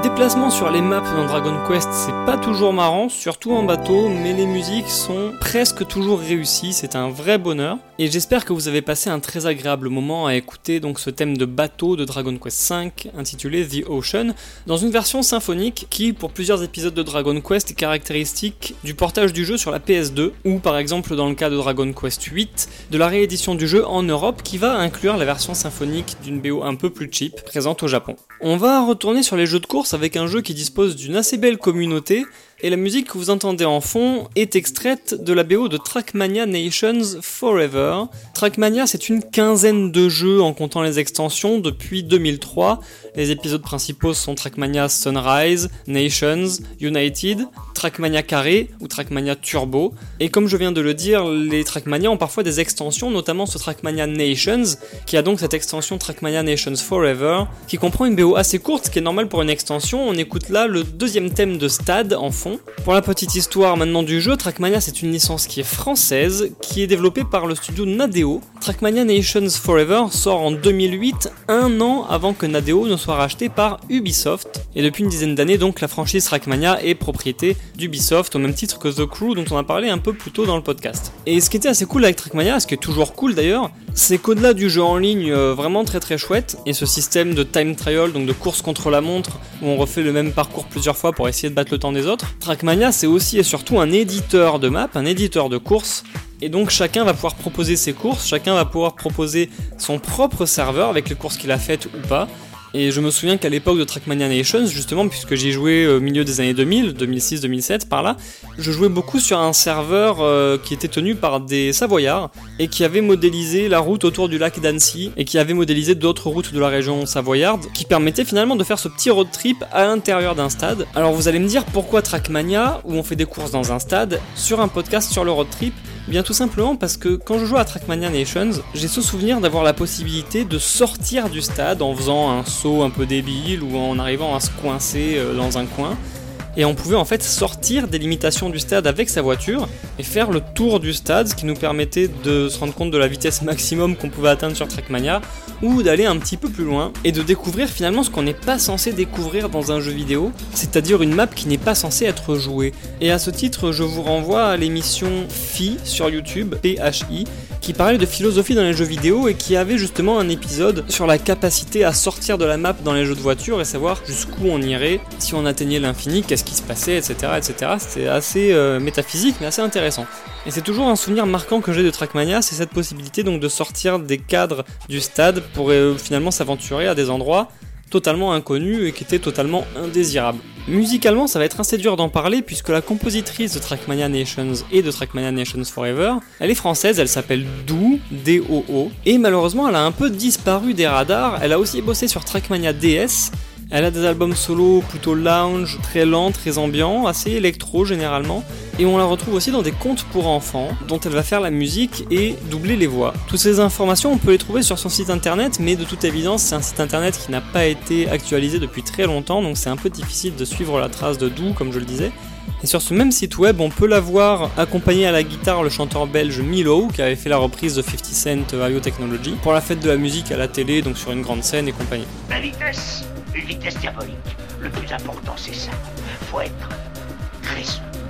A: Les déplacements sur les maps dans Dragon Quest, c'est pas toujours marrant, surtout en bateau, mais les musiques sont presque toujours réussies, c'est un vrai bonheur. Et j'espère que vous avez passé un très agréable moment à écouter donc ce thème de bateau de Dragon Quest V intitulé The Ocean, dans une version symphonique qui, pour plusieurs épisodes de Dragon Quest, est caractéristique du portage du jeu sur la PS2, ou par exemple dans le cas de Dragon Quest VIII, de la réédition du jeu en Europe qui va inclure la version symphonique d'une BO un peu plus cheap, présente au Japon. On va retourner sur les jeux de course avec un jeu qui dispose d'une assez belle communauté, et la musique que vous entendez en fond est extraite de la BO de Trackmania Nations Forever. Trackmania, c'est une quinzaine de jeux en comptant les extensions depuis 2003. Les épisodes principaux sont Trackmania Sunrise, Nations, United, Trackmania Carré ou Trackmania Turbo. Et comme je viens de le dire, les Trackmania ont parfois des extensions, notamment ce Trackmania Nations, qui a donc cette extension Trackmania Nations Forever, qui comprend une BO assez courte, ce qui est normal pour une extension. On écoute là le deuxième thème de Stade en fond pour la petite histoire maintenant du jeu, Trackmania c'est une licence qui est française, qui est développée par le studio Nadeo. Trackmania Nations Forever sort en 2008, un an avant que Nadeo ne soit racheté par Ubisoft. Et depuis une dizaine d'années donc la franchise Trackmania est propriété d'Ubisoft au même titre que The Crew dont on a parlé un peu plus tôt dans le podcast. Et ce qui était assez cool avec Trackmania, ce qui est toujours cool d'ailleurs, c'est qu'au-delà du jeu en ligne euh, vraiment très très chouette, et ce système de time trial, donc de course contre la montre, où on refait le même parcours plusieurs fois pour essayer de battre le temps des autres, Trackmania c'est aussi et surtout un éditeur de map, un éditeur de courses, et donc chacun va pouvoir proposer ses courses, chacun va pouvoir proposer son propre serveur avec les courses qu'il a faites ou pas, et je me souviens qu'à l'époque de Trackmania Nations, justement, puisque j'y joué au milieu des années 2000, 2006, 2007, par là, je jouais beaucoup sur un serveur euh, qui était tenu par des Savoyards et qui avait modélisé la route autour du lac d'Annecy et qui avait modélisé d'autres routes de la région savoyarde qui permettaient finalement de faire ce petit road trip à l'intérieur d'un stade. Alors vous allez me dire pourquoi Trackmania, où on fait des courses dans un stade, sur un podcast sur le road trip? Bien tout simplement parce que quand je joue à Trackmania Nations, j'ai ce souvenir d'avoir la possibilité de sortir du stade en faisant un saut un peu débile ou en arrivant à se coincer euh, dans un coin et on pouvait en fait sortir des limitations du stade avec sa voiture et faire le tour du stade, ce qui nous permettait de se rendre compte de la vitesse maximum qu'on pouvait atteindre sur Trackmania, ou d'aller un petit peu plus loin et de découvrir finalement ce qu'on n'est pas censé découvrir dans un jeu vidéo, c'est-à-dire une map qui n'est pas censée être jouée. Et à ce titre, je vous renvoie à l'émission Phi sur YouTube, PHI, qui parlait de philosophie dans les jeux vidéo et qui avait justement un épisode sur la capacité à sortir de la map dans les jeux de voiture et savoir jusqu'où on irait si on atteignait l'infini, qu'est-ce qui se passait, etc. etc. C'était assez euh, métaphysique mais assez intéressant. Et c'est toujours un souvenir marquant que j'ai de Trackmania, c'est cette possibilité donc de sortir des cadres du stade pour euh, finalement s'aventurer à des endroits totalement inconnus et qui étaient totalement indésirables. Musicalement, ça va être assez dur d'en parler puisque la compositrice de Trackmania Nations et de Trackmania Nations Forever, elle est française, elle s'appelle Doo, D-O-O, et malheureusement elle a un peu disparu des radars, elle a aussi bossé sur Trackmania DS, elle a des albums solo plutôt lounge, très lents, très ambiants, assez électro généralement, et on la retrouve aussi dans des contes pour enfants, dont elle va faire la musique et doubler les voix. Toutes ces informations, on peut les trouver sur son site internet, mais de toute évidence, c'est un site internet qui n'a pas été actualisé depuis très longtemps, donc c'est un peu difficile de suivre la trace de Dou, comme je le disais. Et sur ce même site web, on peut la voir accompagnée à la guitare le chanteur belge Milo, qui avait fait la reprise de 50 Cent Audio Technology, pour la fête de la musique à la télé, donc sur une grande scène et compagnie.
E: Une vitesse diabolique. Le plus important, c'est ça. Faut être très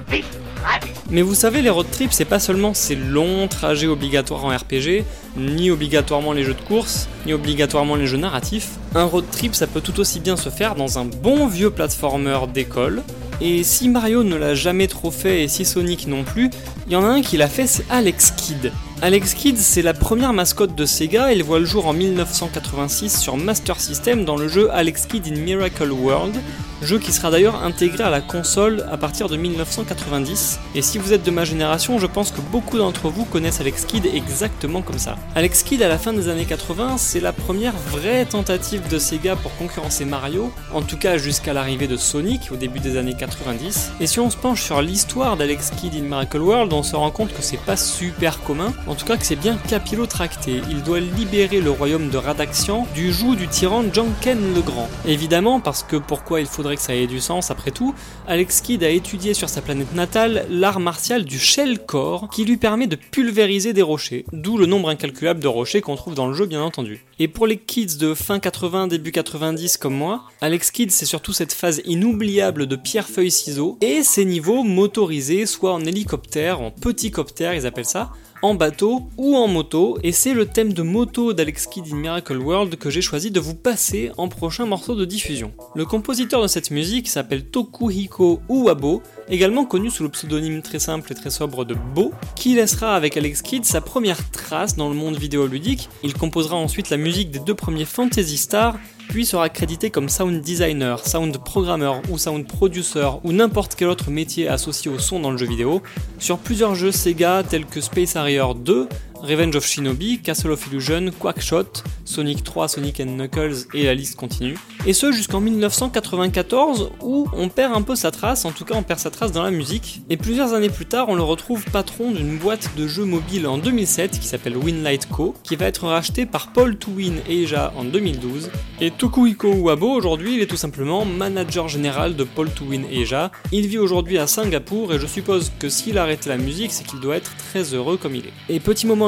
E: vif, rapide.
A: Mais vous savez, les road trips, c'est pas seulement ces longs trajets obligatoires en RPG, ni obligatoirement les jeux de course, ni obligatoirement les jeux narratifs. Un road trip, ça peut tout aussi bien se faire dans un bon vieux platformer d'école. Et si Mario ne l'a jamais trop fait et si Sonic non plus, il y en a un qui l'a fait, c'est Alex Kidd. Alex Kidd, c'est la première mascotte de Sega, il voit le jour en 1986 sur Master System dans le jeu Alex Kidd in Miracle World, jeu qui sera d'ailleurs intégré à la console à partir de 1990. Et si vous êtes de ma génération, je pense que beaucoup d'entre vous connaissent Alex Kidd exactement comme ça. Alex Kidd à la fin des années 80, c'est la première vraie tentative de Sega pour concurrencer Mario, en tout cas jusqu'à l'arrivée de Sonic au début des années 90. Et si on se penche sur l'histoire d'Alex Kidd in Miracle World, on se rend compte que c'est pas super commun, en tout cas que c'est bien capillotracté. Il doit libérer le royaume de Radaxian du joug du tyran Janken le Grand. Évidemment, parce que pourquoi il faudrait que ça ait du sens après tout, Alex Kidd a étudié sur sa planète natale l'art martial du shellcore qui lui permet de pulvériser des rochers, d'où le nombre incalculable de rochers qu'on trouve dans le jeu bien entendu. Et pour les kids de fin 80, début 90 comme moi, Alex Kidd c'est surtout cette phase inoubliable de pierre-feuille-ciseaux et ces niveaux motorisés soit en hélicoptère, en petit coptère ils appellent ça, en bateau ou en moto, et c'est le thème de moto d'Alex Kidd in Miracle World que j'ai choisi de vous passer en prochain morceau de diffusion. Le compositeur de cette musique s'appelle Tokuhiko Uwabo, également connu sous le pseudonyme très simple et très sobre de Bo, qui laissera avec Alex Kidd sa première trace dans le monde vidéoludique. Il composera ensuite la musique des deux premiers Fantasy Star, puis sera crédité comme sound designer, sound programmer ou sound producer ou n'importe quel autre métier associé au son dans le jeu vidéo. Sur plusieurs jeux Sega tels que Space Harrier 2, Revenge of Shinobi, Castle of Illusion, Quackshot, Sonic 3, Sonic and Knuckles et la liste continue. Et ce jusqu'en 1994 où on perd un peu sa trace, en tout cas on perd sa trace dans la musique. Et plusieurs années plus tard, on le retrouve patron d'une boîte de jeux mobiles en 2007 qui s'appelle Winlight Co, qui va être racheté par Paul Twin Asia en 2012. Et Tokuhiko Uwabo aujourd'hui, il est tout simplement manager général de Paul Twin Asia. Il vit aujourd'hui à Singapour et je suppose que s'il arrête la musique, c'est qu'il doit être très heureux comme il est.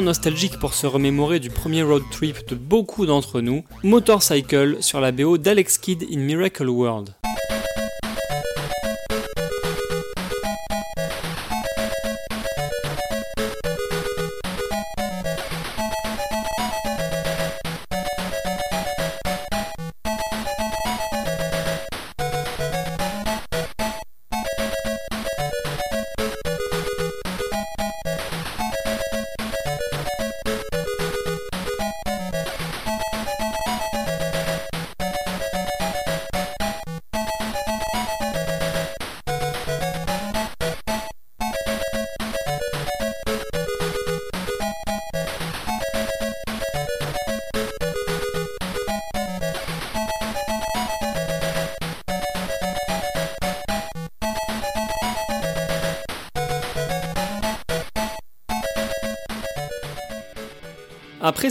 A: nostalgique pour se remémorer du premier road trip de beaucoup d'entre nous, Motorcycle sur la BO d'Alex Kidd in Miracle World.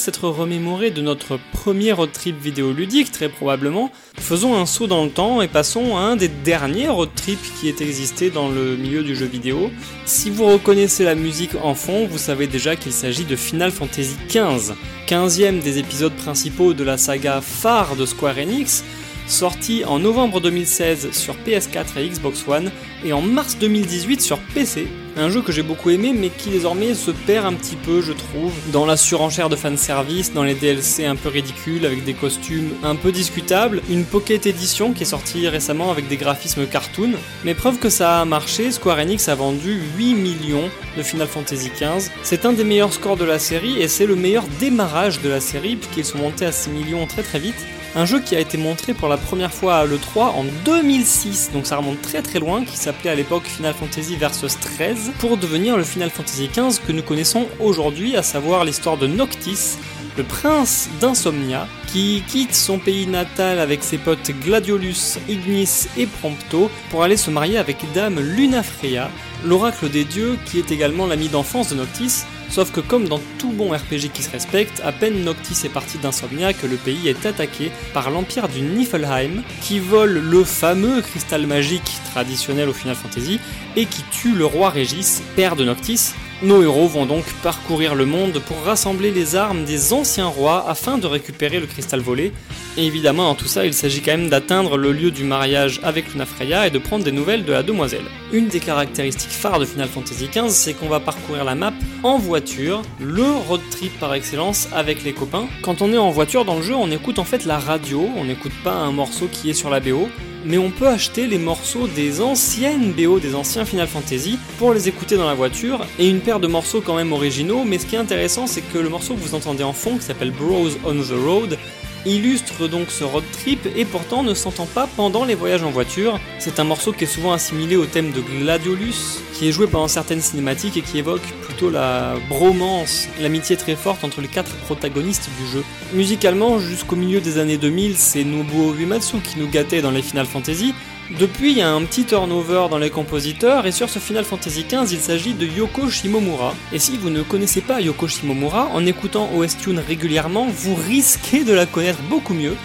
A: S'être remémoré de notre premier road trip vidéoludique, très probablement, faisons un saut dans le temps et passons à un des derniers road trips qui ait existé dans le milieu du jeu vidéo. Si vous reconnaissez la musique en fond, vous savez déjà qu'il s'agit de Final Fantasy XV, 15e des épisodes principaux de la saga phare de Square Enix, sorti en novembre 2016 sur PS4 et Xbox One et en mars 2018 sur PC. Un jeu que j'ai beaucoup aimé mais qui désormais se perd un petit peu je trouve dans la surenchère de fanservice, dans les DLC un peu ridicules avec des costumes un peu discutables, une Pocket Edition qui est sortie récemment avec des graphismes cartoon. Mais preuve que ça a marché, Square Enix a vendu 8 millions de Final Fantasy XV. C'est un des meilleurs scores de la série et c'est le meilleur démarrage de la série puisqu'ils sont montés à 6 millions très très vite. Un jeu qui a été montré pour la première fois à l'E3 en 2006, donc ça remonte très très loin, qui s'appelait à l'époque Final Fantasy Versus 13, pour devenir le Final Fantasy XV que nous connaissons aujourd'hui, à savoir l'histoire de Noctis, le prince d'Insomnia, qui quitte son pays natal avec ses potes Gladiolus, Ignis et Prompto pour aller se marier avec Dame Lunafreya, l'oracle des dieux qui est également l'ami d'enfance de Noctis, Sauf que comme dans tout bon RPG qui se respecte, à peine Noctis est parti d'Insomnia que le pays est attaqué par l'empire du Niflheim, qui vole le fameux cristal magique traditionnel au Final Fantasy, et qui tue le roi Régis, père de Noctis. Nos héros vont donc parcourir le monde pour rassembler les armes des anciens rois afin de récupérer le cristal volé. Et évidemment, dans tout ça, il s'agit quand même d'atteindre le lieu du mariage avec Lunafreya et de prendre des nouvelles de la demoiselle. Une des caractéristiques phares de Final Fantasy XV, c'est qu'on va parcourir la map en voiture, le road trip par excellence avec les copains. Quand on est en voiture dans le jeu, on écoute en fait la radio, on n'écoute pas un morceau qui est sur la BO, mais on peut acheter les morceaux des anciennes BO, des anciens Final Fantasy, pour les écouter dans la voiture, et une paire de morceaux quand même originaux, mais ce qui est intéressant, c'est que le morceau que vous entendez en fond, qui s'appelle Bros on the Road, illustre donc ce road trip et pourtant ne s'entend pas pendant les voyages en voiture. C'est un morceau qui est souvent assimilé au thème de Gladiolus, qui est joué pendant certaines cinématiques et qui évoque plutôt la bromance, l'amitié très forte entre les quatre protagonistes du jeu. Musicalement, jusqu'au milieu des années 2000, c'est Nobuo Uematsu qui nous gâtait dans les Final Fantasy, depuis, il y a un petit turnover dans les compositeurs, et sur ce Final Fantasy XV, il s'agit de Yoko Shimomura. Et si vous ne connaissez pas Yoko Shimomura, en écoutant OS Tune régulièrement, vous risquez de la connaître beaucoup mieux,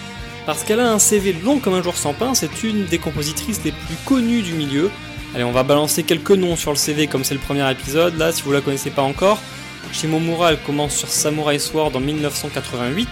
A: Parce qu'elle a un CV long comme un jour sans pain, c'est une des compositrices les plus connues du milieu. Allez, on va balancer quelques noms sur le CV comme c'est le premier épisode, là si vous la connaissez pas encore. Shimomura, elle commence sur Samurai Sword en 1988.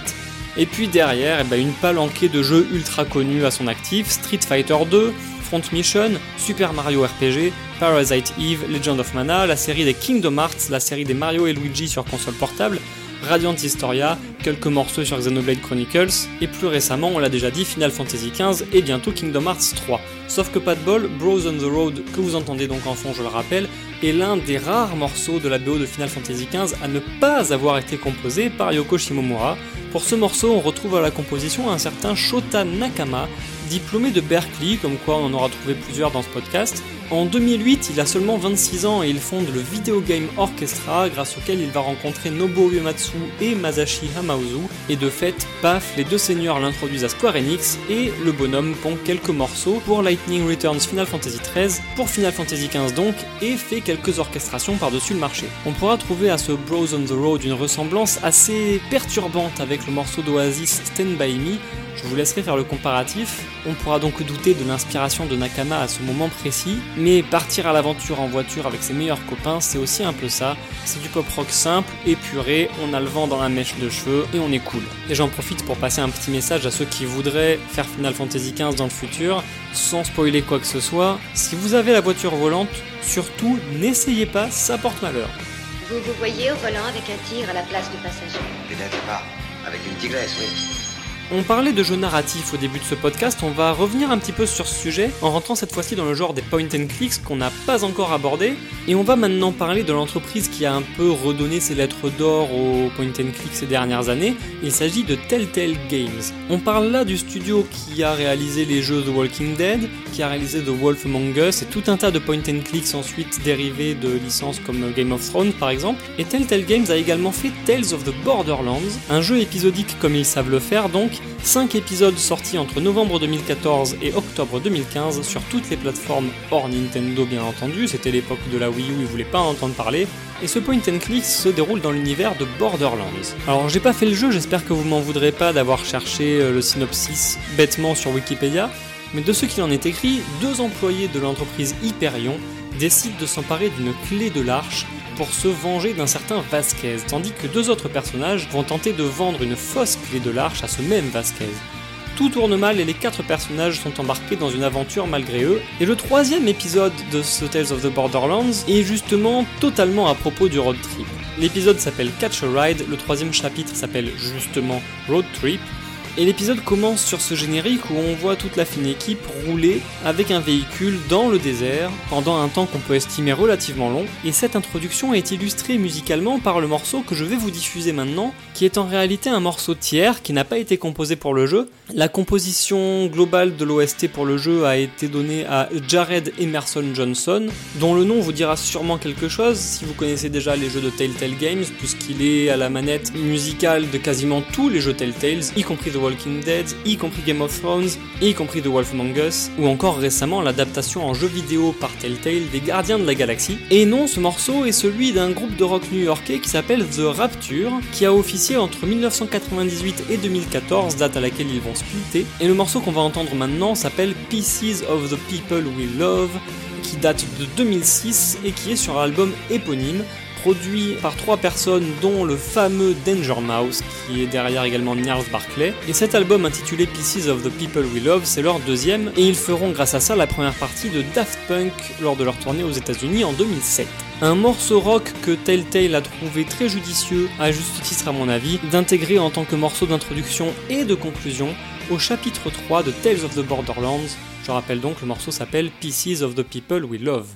A: Et puis derrière, eh ben, une palanquée de jeux ultra connus à son actif, Street Fighter 2, Front Mission, Super Mario RPG, Parasite Eve, Legend of Mana, la série des Kingdom Hearts, la série des Mario et Luigi sur console portable, Radiant Historia, quelques morceaux sur Xenoblade Chronicles, et plus récemment, on l'a déjà dit, Final Fantasy XV et bientôt Kingdom Hearts 3. Sauf que pas de bol, Bros on the Road, que vous entendez donc en fond, je le rappelle, est l'un des rares morceaux de la BO de Final Fantasy XV à ne pas avoir été composé par Yoko Shimomura. Pour ce morceau, on retrouve à la composition un certain Shota Nakama, diplômé de Berkeley, comme quoi on en aura trouvé plusieurs dans ce podcast. En 2008, il a seulement 26 ans et il fonde le Video Game Orchestra, grâce auquel il va rencontrer Nobuo Uematsu et Masashi Hamauzu. Et de fait, paf, les deux seigneurs l'introduisent à Square Enix et le bonhomme pond quelques morceaux pour Lightning Returns Final Fantasy XIII, pour Final Fantasy XV donc, et fait quelques orchestrations par-dessus le marché. On pourra trouver à ce Bros on the Road une ressemblance assez perturbante avec le morceau d'Oasis Stand By Me, je vous laisserai faire le comparatif. On pourra donc douter de l'inspiration de Nakama à ce moment précis, mais partir à l'aventure en voiture avec ses meilleurs copains, c'est aussi un peu ça. C'est du pop rock simple, épuré, on a le vent dans la mèche de cheveux et on est cool. Et j'en profite pour passer un petit message à ceux qui voudraient faire Final Fantasy XV dans le futur, sans spoiler quoi que ce soit. Si vous avez la voiture volante, surtout n'essayez pas, ça porte malheur.
F: Vous vous voyez au volant avec un tir à la place du passager
C: Peut-être pas. Avec une tigresse, oui.
A: On parlait de jeux narratifs au début de ce podcast, on va revenir un petit peu sur ce sujet en rentrant cette fois-ci dans le genre des point and clicks qu'on n'a pas encore abordé, et on va maintenant parler de l'entreprise qui a un peu redonné ses lettres d'or aux point and clicks ces dernières années, il s'agit de Telltale Games. On parle là du studio qui a réalisé les jeux The Walking Dead, qui a réalisé The Wolf Among Us et tout un tas de point and clicks ensuite dérivés de licences comme Game of Thrones par exemple, et Telltale Games a également fait Tales of the Borderlands, un jeu épisodique comme ils savent le faire donc, 5 épisodes sortis entre novembre 2014 et octobre 2015 sur toutes les plateformes hors Nintendo bien entendu, c'était l'époque de la Wii U, ils voulaient pas en entendre parler, et ce point and click se déroule dans l'univers de Borderlands. Alors j'ai pas fait le jeu, j'espère que vous m'en voudrez pas d'avoir cherché euh, le synopsis bêtement sur Wikipédia, mais de ce qu'il en est écrit, deux employés de l'entreprise Hyperion décident de s'emparer d'une clé de l'arche pour se venger d'un certain Vasquez, tandis que deux autres personnages vont tenter de vendre une fausse clé de l'arche à ce même Vasquez. Tout tourne mal et les quatre personnages sont embarqués dans une aventure malgré eux. Et le troisième épisode de ce Tales of the Borderlands est justement totalement à propos du road trip. L'épisode s'appelle Catch a Ride, le troisième chapitre s'appelle justement Road Trip, et l'épisode commence sur ce générique où on voit toute la fine équipe rouler avec un véhicule dans le désert pendant un temps qu'on peut estimer relativement long. Et cette introduction est illustrée musicalement par le morceau que je vais vous diffuser maintenant, qui est en réalité un morceau tiers qui n'a pas été composé pour le jeu. La composition globale de l'OST pour le jeu a été donnée à Jared Emerson Johnson, dont le nom vous dira sûrement quelque chose si vous connaissez déjà les jeux de Telltale Games, puisqu'il est à la manette musicale de quasiment tous les jeux Telltales, y compris The Walking Dead, y compris Game of Thrones, y compris The Wolf Among Us, ou encore récemment l'adaptation en jeu vidéo par Telltale des Gardiens de la Galaxie. Et non, ce morceau est celui d'un groupe de rock new-yorkais qui s'appelle The Rapture, qui a officié entre 1998 et 2014, date à laquelle ils vont splitter. Et le morceau qu'on va entendre maintenant s'appelle Pieces of the People We Love, qui date de 2006 et qui est sur l'album éponyme, produit par trois personnes dont le fameux Danger Mouse qui est derrière également Niels Barclay. Et cet album intitulé Pieces of the People We Love, c'est leur deuxième et ils feront grâce à ça la première partie de Daft Punk lors de leur tournée aux États-Unis en 2007. Un morceau rock que Telltale a trouvé très judicieux, à juste titre à mon avis, d'intégrer en tant que morceau d'introduction et de conclusion au chapitre 3 de Tales of the Borderlands. Je rappelle donc le morceau s'appelle Pieces of the People We Love.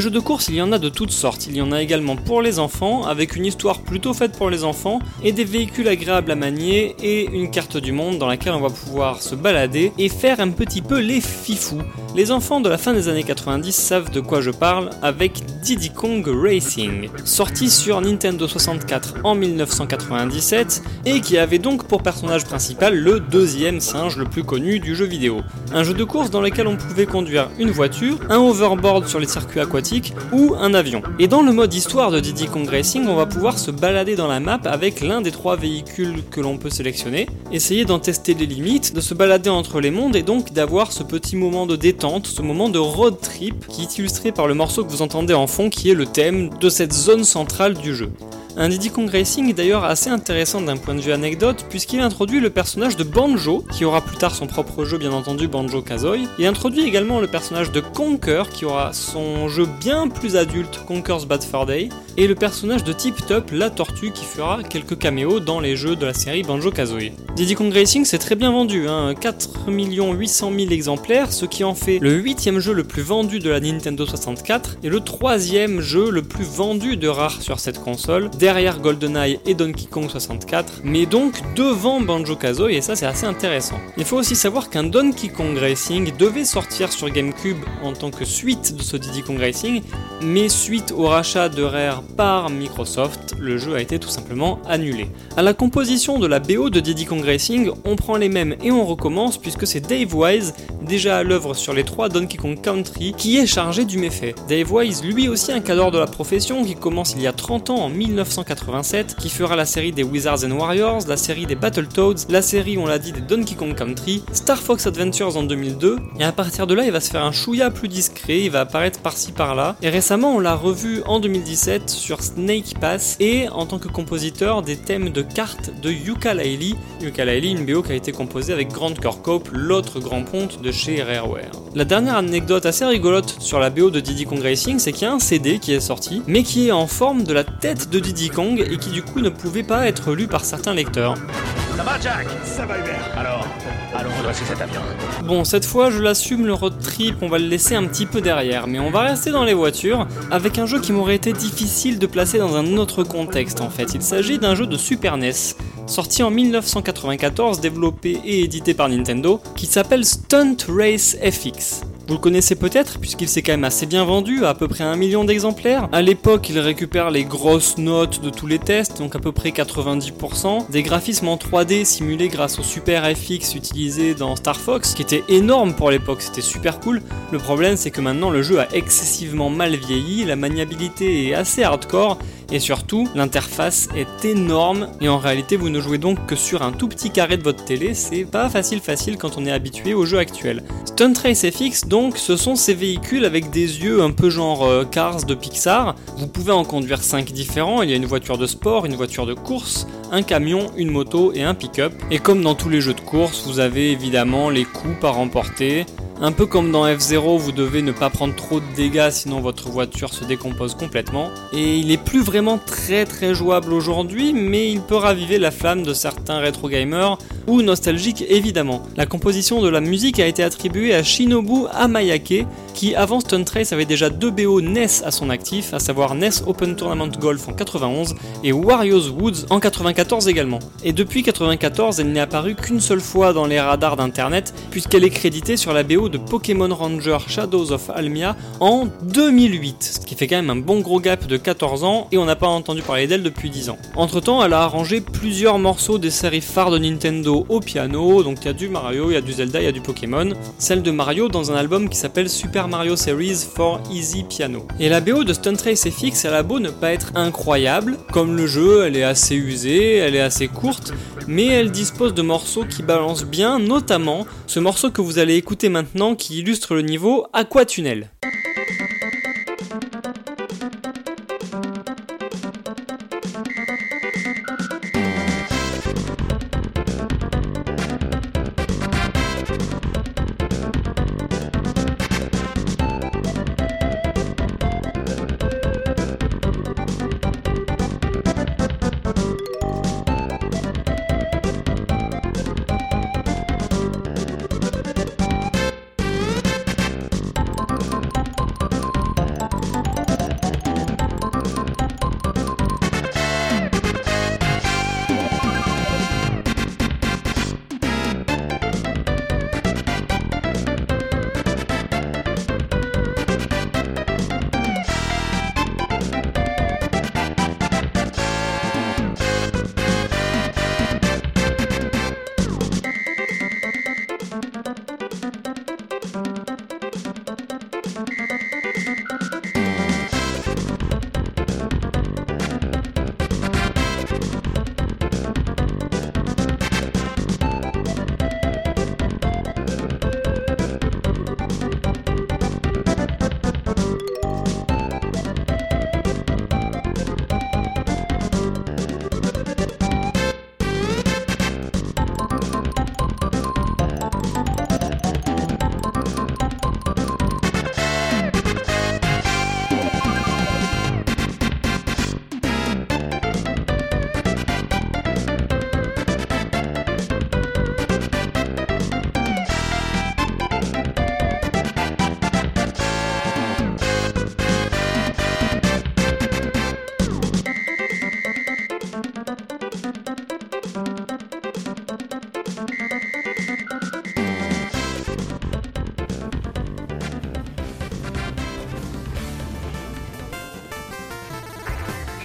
A: Jeux de course, il y en a de toutes sortes. Il y en a également pour les enfants, avec une histoire plutôt faite pour les enfants, et des véhicules agréables à manier, et une carte du monde dans laquelle on va pouvoir se balader et faire un petit peu les fifous. Les enfants de la fin des années 90 savent de quoi je parle avec Diddy Kong Racing, sorti sur Nintendo 64 en 1997 et qui avait donc pour personnage principal le deuxième singe le plus connu du jeu vidéo. Un jeu de course dans lequel on pouvait conduire une voiture, un overboard sur les circuits aquatiques ou un avion. Et dans le mode histoire de Diddy Kong Racing, on va pouvoir se balader dans la map avec l'un des trois véhicules que l'on peut sélectionner, essayer d'en tester les limites, de se balader entre les mondes et donc d'avoir ce petit moment de détente, ce moment de road trip qui est illustré par le morceau que vous entendez en fond qui est le thème de cette zone centrale du jeu. Un Diddy Kong Racing est d'ailleurs assez intéressant d'un point de vue anecdote puisqu'il introduit le personnage de Banjo, qui aura plus tard son propre jeu bien entendu Banjo Kazooie. Il introduit également le personnage de Conker, qui aura son jeu bien plus adulte Conker's Bad Fur Day, et le personnage de Tip Top, la tortue, qui fera quelques caméos dans les jeux de la série Banjo Kazooie. Diddy Kong Racing c'est très bien vendu, hein, 4 800 000 exemplaires, ce qui en fait le huitième jeu le plus vendu de la Nintendo 64 et le troisième jeu le plus vendu de Rare sur cette console, derrière GoldenEye et Donkey Kong 64, mais donc devant Banjo Kazooie et ça c'est assez intéressant. Il faut aussi savoir qu'un Donkey Kong Racing devait sortir sur GameCube en tant que suite de ce Diddy Kong Racing, mais suite au rachat de Rare par Microsoft, le jeu a été tout simplement annulé. À la composition de la BO de Diddy Kong Racing, on prend les mêmes et on recommence puisque c'est Dave Wise, déjà à l'œuvre sur les trois Donkey Kong Country, qui est chargé du méfait. Dave Wise, lui aussi un cadre de la profession qui commence il y a 30 ans en 1987, qui fera la série des Wizards and Warriors, la série des Battletoads, la série, on l'a dit, des Donkey Kong Country, Star Fox Adventures en 2002, et à partir de là, il va se faire un chouïa plus discret, il va apparaître par-ci par-là, et récemment, on l'a revu en 2017 sur Snake Pass, et en tant que compositeur des thèmes de cartes de Yuka Laili, Yuka Laili, une BO qui a été composée avec Grant Kirkhope, l'autre grand ponte de chez Rareware. La dernière anecdote assez rigolote sur la BO de Diddy Kong Racing, c'est qu'il y a un CD qui est sorti, mais qui est en forme de la tête de Diddy Kong et qui du coup ne pouvait pas être lu par certains lecteurs.
E: Ça va, Jack? Ça va, Hubert. Alors Allons redresser cet avion.
A: Bon, cette fois, je l'assume, le road trip, on va le laisser un petit peu derrière, mais on va rester dans les voitures avec un jeu qui m'aurait été difficile de placer dans un autre contexte en fait. Il s'agit d'un jeu de Super NES, sorti en 1994, développé et édité par Nintendo, qui s'appelle Stunt Race FX. Vous le connaissez peut-être puisqu'il s'est quand même assez bien vendu, à peu près un million d'exemplaires. À l'époque, il récupère les grosses notes de tous les tests, donc à peu près 90%. Des graphismes en 3D simulés grâce au Super FX utilisé dans Star Fox, qui était énorme pour l'époque, c'était super cool. Le problème, c'est que maintenant le jeu a excessivement mal vieilli, la maniabilité est assez hardcore. Et surtout, l'interface est énorme et en réalité vous ne jouez donc que sur un tout petit carré de votre télé, c'est pas facile facile quand on est habitué au jeu actuel. Stunt Race FX donc ce sont ces véhicules avec des yeux un peu genre euh, Cars de Pixar. Vous pouvez en conduire 5 différents, il y a une voiture de sport, une voiture de course, un camion, une moto et un pick-up. Et comme dans tous les jeux de course, vous avez évidemment les coups à remporter, un peu comme dans F0, vous devez ne pas prendre trop de dégâts sinon votre voiture se décompose complètement. Et il est plus très très jouable aujourd'hui, mais il peut raviver la flamme de certains rétro gamers ou nostalgiques évidemment. La composition de la musique a été attribuée à Shinobu Amayake, qui avant Stunt Race avait déjà deux BO NES à son actif, à savoir NES Open Tournament Golf en 91 et Wario's Woods en 94 également. Et depuis 94, elle n'est apparue qu'une seule fois dans les radars d'internet, puisqu'elle est créditée sur la BO de Pokémon Ranger Shadows of Almia en 2008, ce qui fait quand même un bon gros gap de 14 ans et on n'a pas entendu parler d'elle depuis 10 ans. Entre temps, elle a arrangé plusieurs morceaux des séries phares de Nintendo au piano, donc il y a du Mario, il y a du Zelda, il y a du Pokémon. Celle de Mario dans un album qui s'appelle Super Mario Series for Easy Piano. Et la BO de Stunt Race FX, elle a beau ne pas être incroyable, comme le jeu, elle est assez usée, elle est assez courte, mais elle dispose de morceaux qui balancent bien, notamment ce morceau que vous allez écouter maintenant qui illustre le niveau Aquatunnel.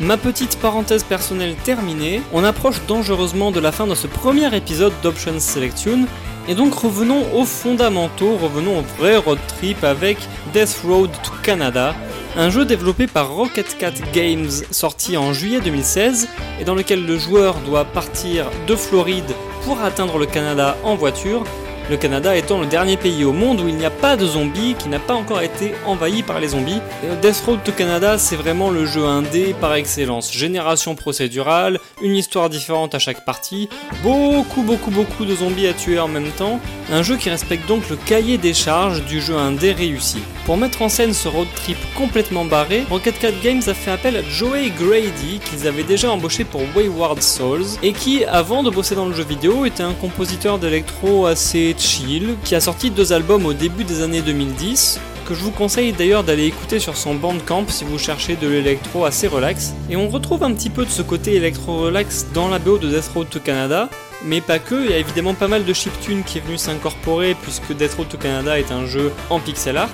A: Ma petite parenthèse personnelle terminée, on approche dangereusement de la fin de ce premier épisode d'Options Selection, et donc revenons aux fondamentaux, revenons au vrai road trip avec Death Road to Canada, un jeu développé par Rocket Cat Games sorti en juillet 2016 et dans lequel le joueur doit partir de Floride pour atteindre le Canada en voiture, le Canada étant le dernier pays au monde où il n'y a pas de zombies, qui n'a pas encore été envahi par les zombies. Death Road to Canada, c'est vraiment le jeu indé par excellence. Génération procédurale, une histoire différente à chaque partie, beaucoup beaucoup beaucoup de zombies à tuer en même temps, un jeu qui respecte donc le cahier des charges du jeu indé réussi. Pour mettre en scène ce road trip complètement barré, Rocket Cat Games a fait appel à Joey Grady, qu'ils avaient déjà embauché pour Wayward Souls, et qui, avant de bosser dans le jeu vidéo, était un compositeur d'électro assez chill, qui a sorti deux albums au début des années 2010, que je vous conseille d'ailleurs d'aller écouter sur son bandcamp si vous cherchez de l'électro assez relax. Et on retrouve un petit peu de ce côté électro-relax dans la BO de Death Road to Canada, mais pas que, il y a évidemment pas mal de chiptune qui est venu s'incorporer puisque Death Road to Canada est un jeu en pixel art.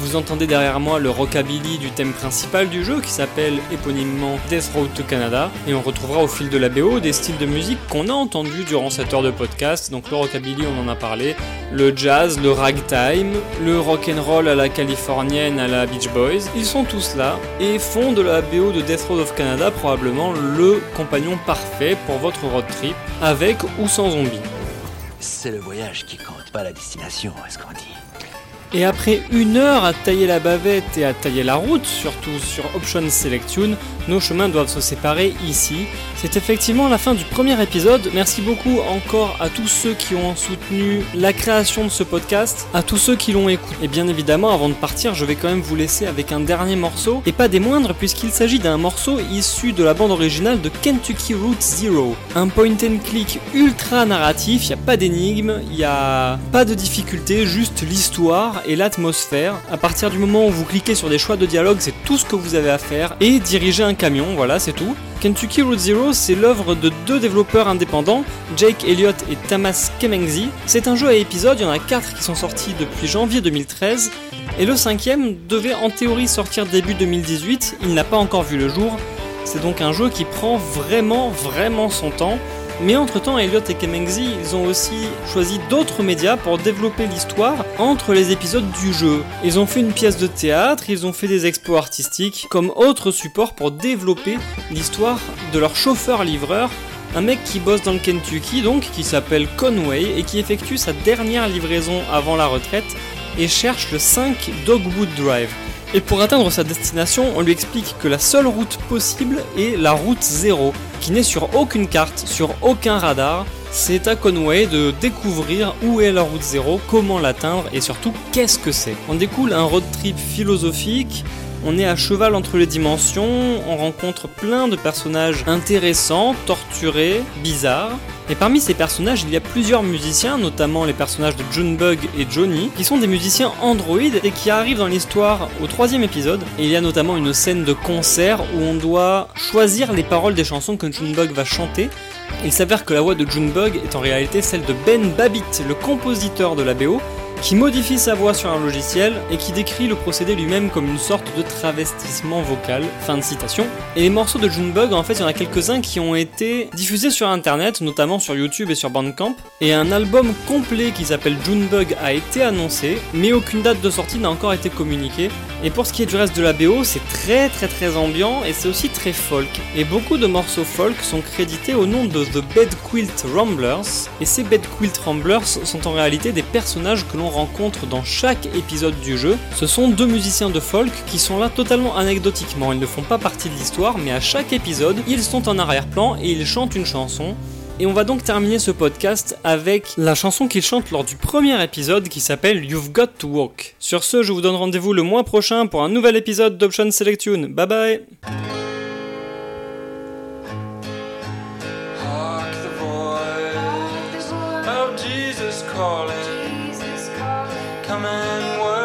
A: Vous entendez derrière moi le rockabilly du thème principal du jeu qui s'appelle éponymement Death Road to Canada et on retrouvera au fil de la BO des styles de musique qu'on a entendus durant cette heure de podcast. Donc le rockabilly, on en a parlé, le jazz, le ragtime, le rock'n'roll à la californienne à la Beach Boys, ils sont tous là et font de la BO de Death Road of Canada probablement le compagnon parfait pour votre road trip avec ou sans zombies.
C: C'est le voyage qui compte, pas la destination, est-ce qu'on dit
A: Et après une heure à tailler la bavette et à tailler la route, surtout sur Option Selection, nos chemins doivent se séparer ici. C'est effectivement la fin du premier épisode. Merci beaucoup encore à tous ceux qui ont soutenu la création de ce podcast, à tous ceux qui l'ont écouté. Et bien évidemment, avant de partir, je vais quand même vous laisser avec un dernier morceau, et pas des moindres puisqu'il s'agit d'un morceau issu de la bande originale de Kentucky Route Zero. Un point and click ultra narratif, il n'y a pas d'énigme, il n'y a pas de difficulté, juste l'histoire et l'atmosphère. À partir du moment où vous cliquez sur des choix de dialogue, c'est tout ce que vous avez à faire, et diriger un camion, voilà, c'est tout. Kentucky Route Zero, c'est l'œuvre de deux développeurs indépendants, Jake Elliott et Tamas Kemengzi. C'est un jeu à épisodes, il y en a quatre qui sont sortis depuis janvier 2013, et le cinquième devait en théorie sortir début 2018, il n'a pas encore vu le jour. C'est donc un jeu qui prend vraiment, vraiment son temps. Mais entre-temps, Elliott et Kemengzi, ils ont aussi choisi d'autres médias pour développer l'histoire entre les épisodes du jeu. Ils ont fait une pièce de théâtre, ils ont fait des expos artistiques, comme autre support pour développer l'histoire de leur chauffeur-livreur, un mec qui bosse dans le Kentucky donc, qui s'appelle Conway et qui effectue sa dernière livraison avant la retraite et cherche le 5 Dogwood Drive. Et pour atteindre sa destination, on lui explique que la seule route possible est la route 0, qui n'est sur aucune carte, sur aucun radar. C'est à Conway de découvrir où est la route 0, comment l'atteindre et surtout qu'est-ce que c'est. On découle un road trip philosophique, on est à cheval entre les dimensions, on rencontre plein de personnages intéressants, torturés, bizarres. Et parmi ces personnages, il y a plusieurs musiciens, notamment les personnages de Junebug et Johnny, qui sont des musiciens androïdes et qui arrivent dans l'histoire au troisième épisode. Et il y a notamment une scène de concert où on doit choisir les paroles des chansons que Junebug va chanter. Il s'avère que la voix de Junebug est en réalité celle de Ben Babbitt, le compositeur de la BO, qui modifie sa voix sur un logiciel et qui décrit le procédé lui-même comme une sorte de travestissement vocal. Fin de citation. Et les morceaux de Junebug, en fait, il y en a quelques-uns qui ont été diffusés sur internet, notamment sur YouTube et sur Bandcamp. Et un album complet qui s'appelle Junebug a été annoncé, mais aucune date de sortie n'a encore été communiquée. Et pour ce qui est du reste de la BO, c'est très très très ambiant et c'est aussi très folk. Et beaucoup de morceaux folk sont crédités au nom de The Bed Quilt Ramblers. Et ces Bed Quilt Ramblers sont en réalité des personnages que l'on rencontre dans chaque épisode du jeu. Ce sont deux musiciens de folk qui sont là totalement anecdotiquement. Ils ne font pas partie de l'histoire, mais à chaque épisode, ils sont en arrière-plan et ils chantent une chanson. Et on va donc terminer ce podcast avec la chanson qu'ils chantent lors du premier épisode qui s'appelle You've Got to Walk. Sur ce, je vous donne rendez-vous le mois prochain pour un nouvel épisode d'Option Selection. Bye bye
G: and work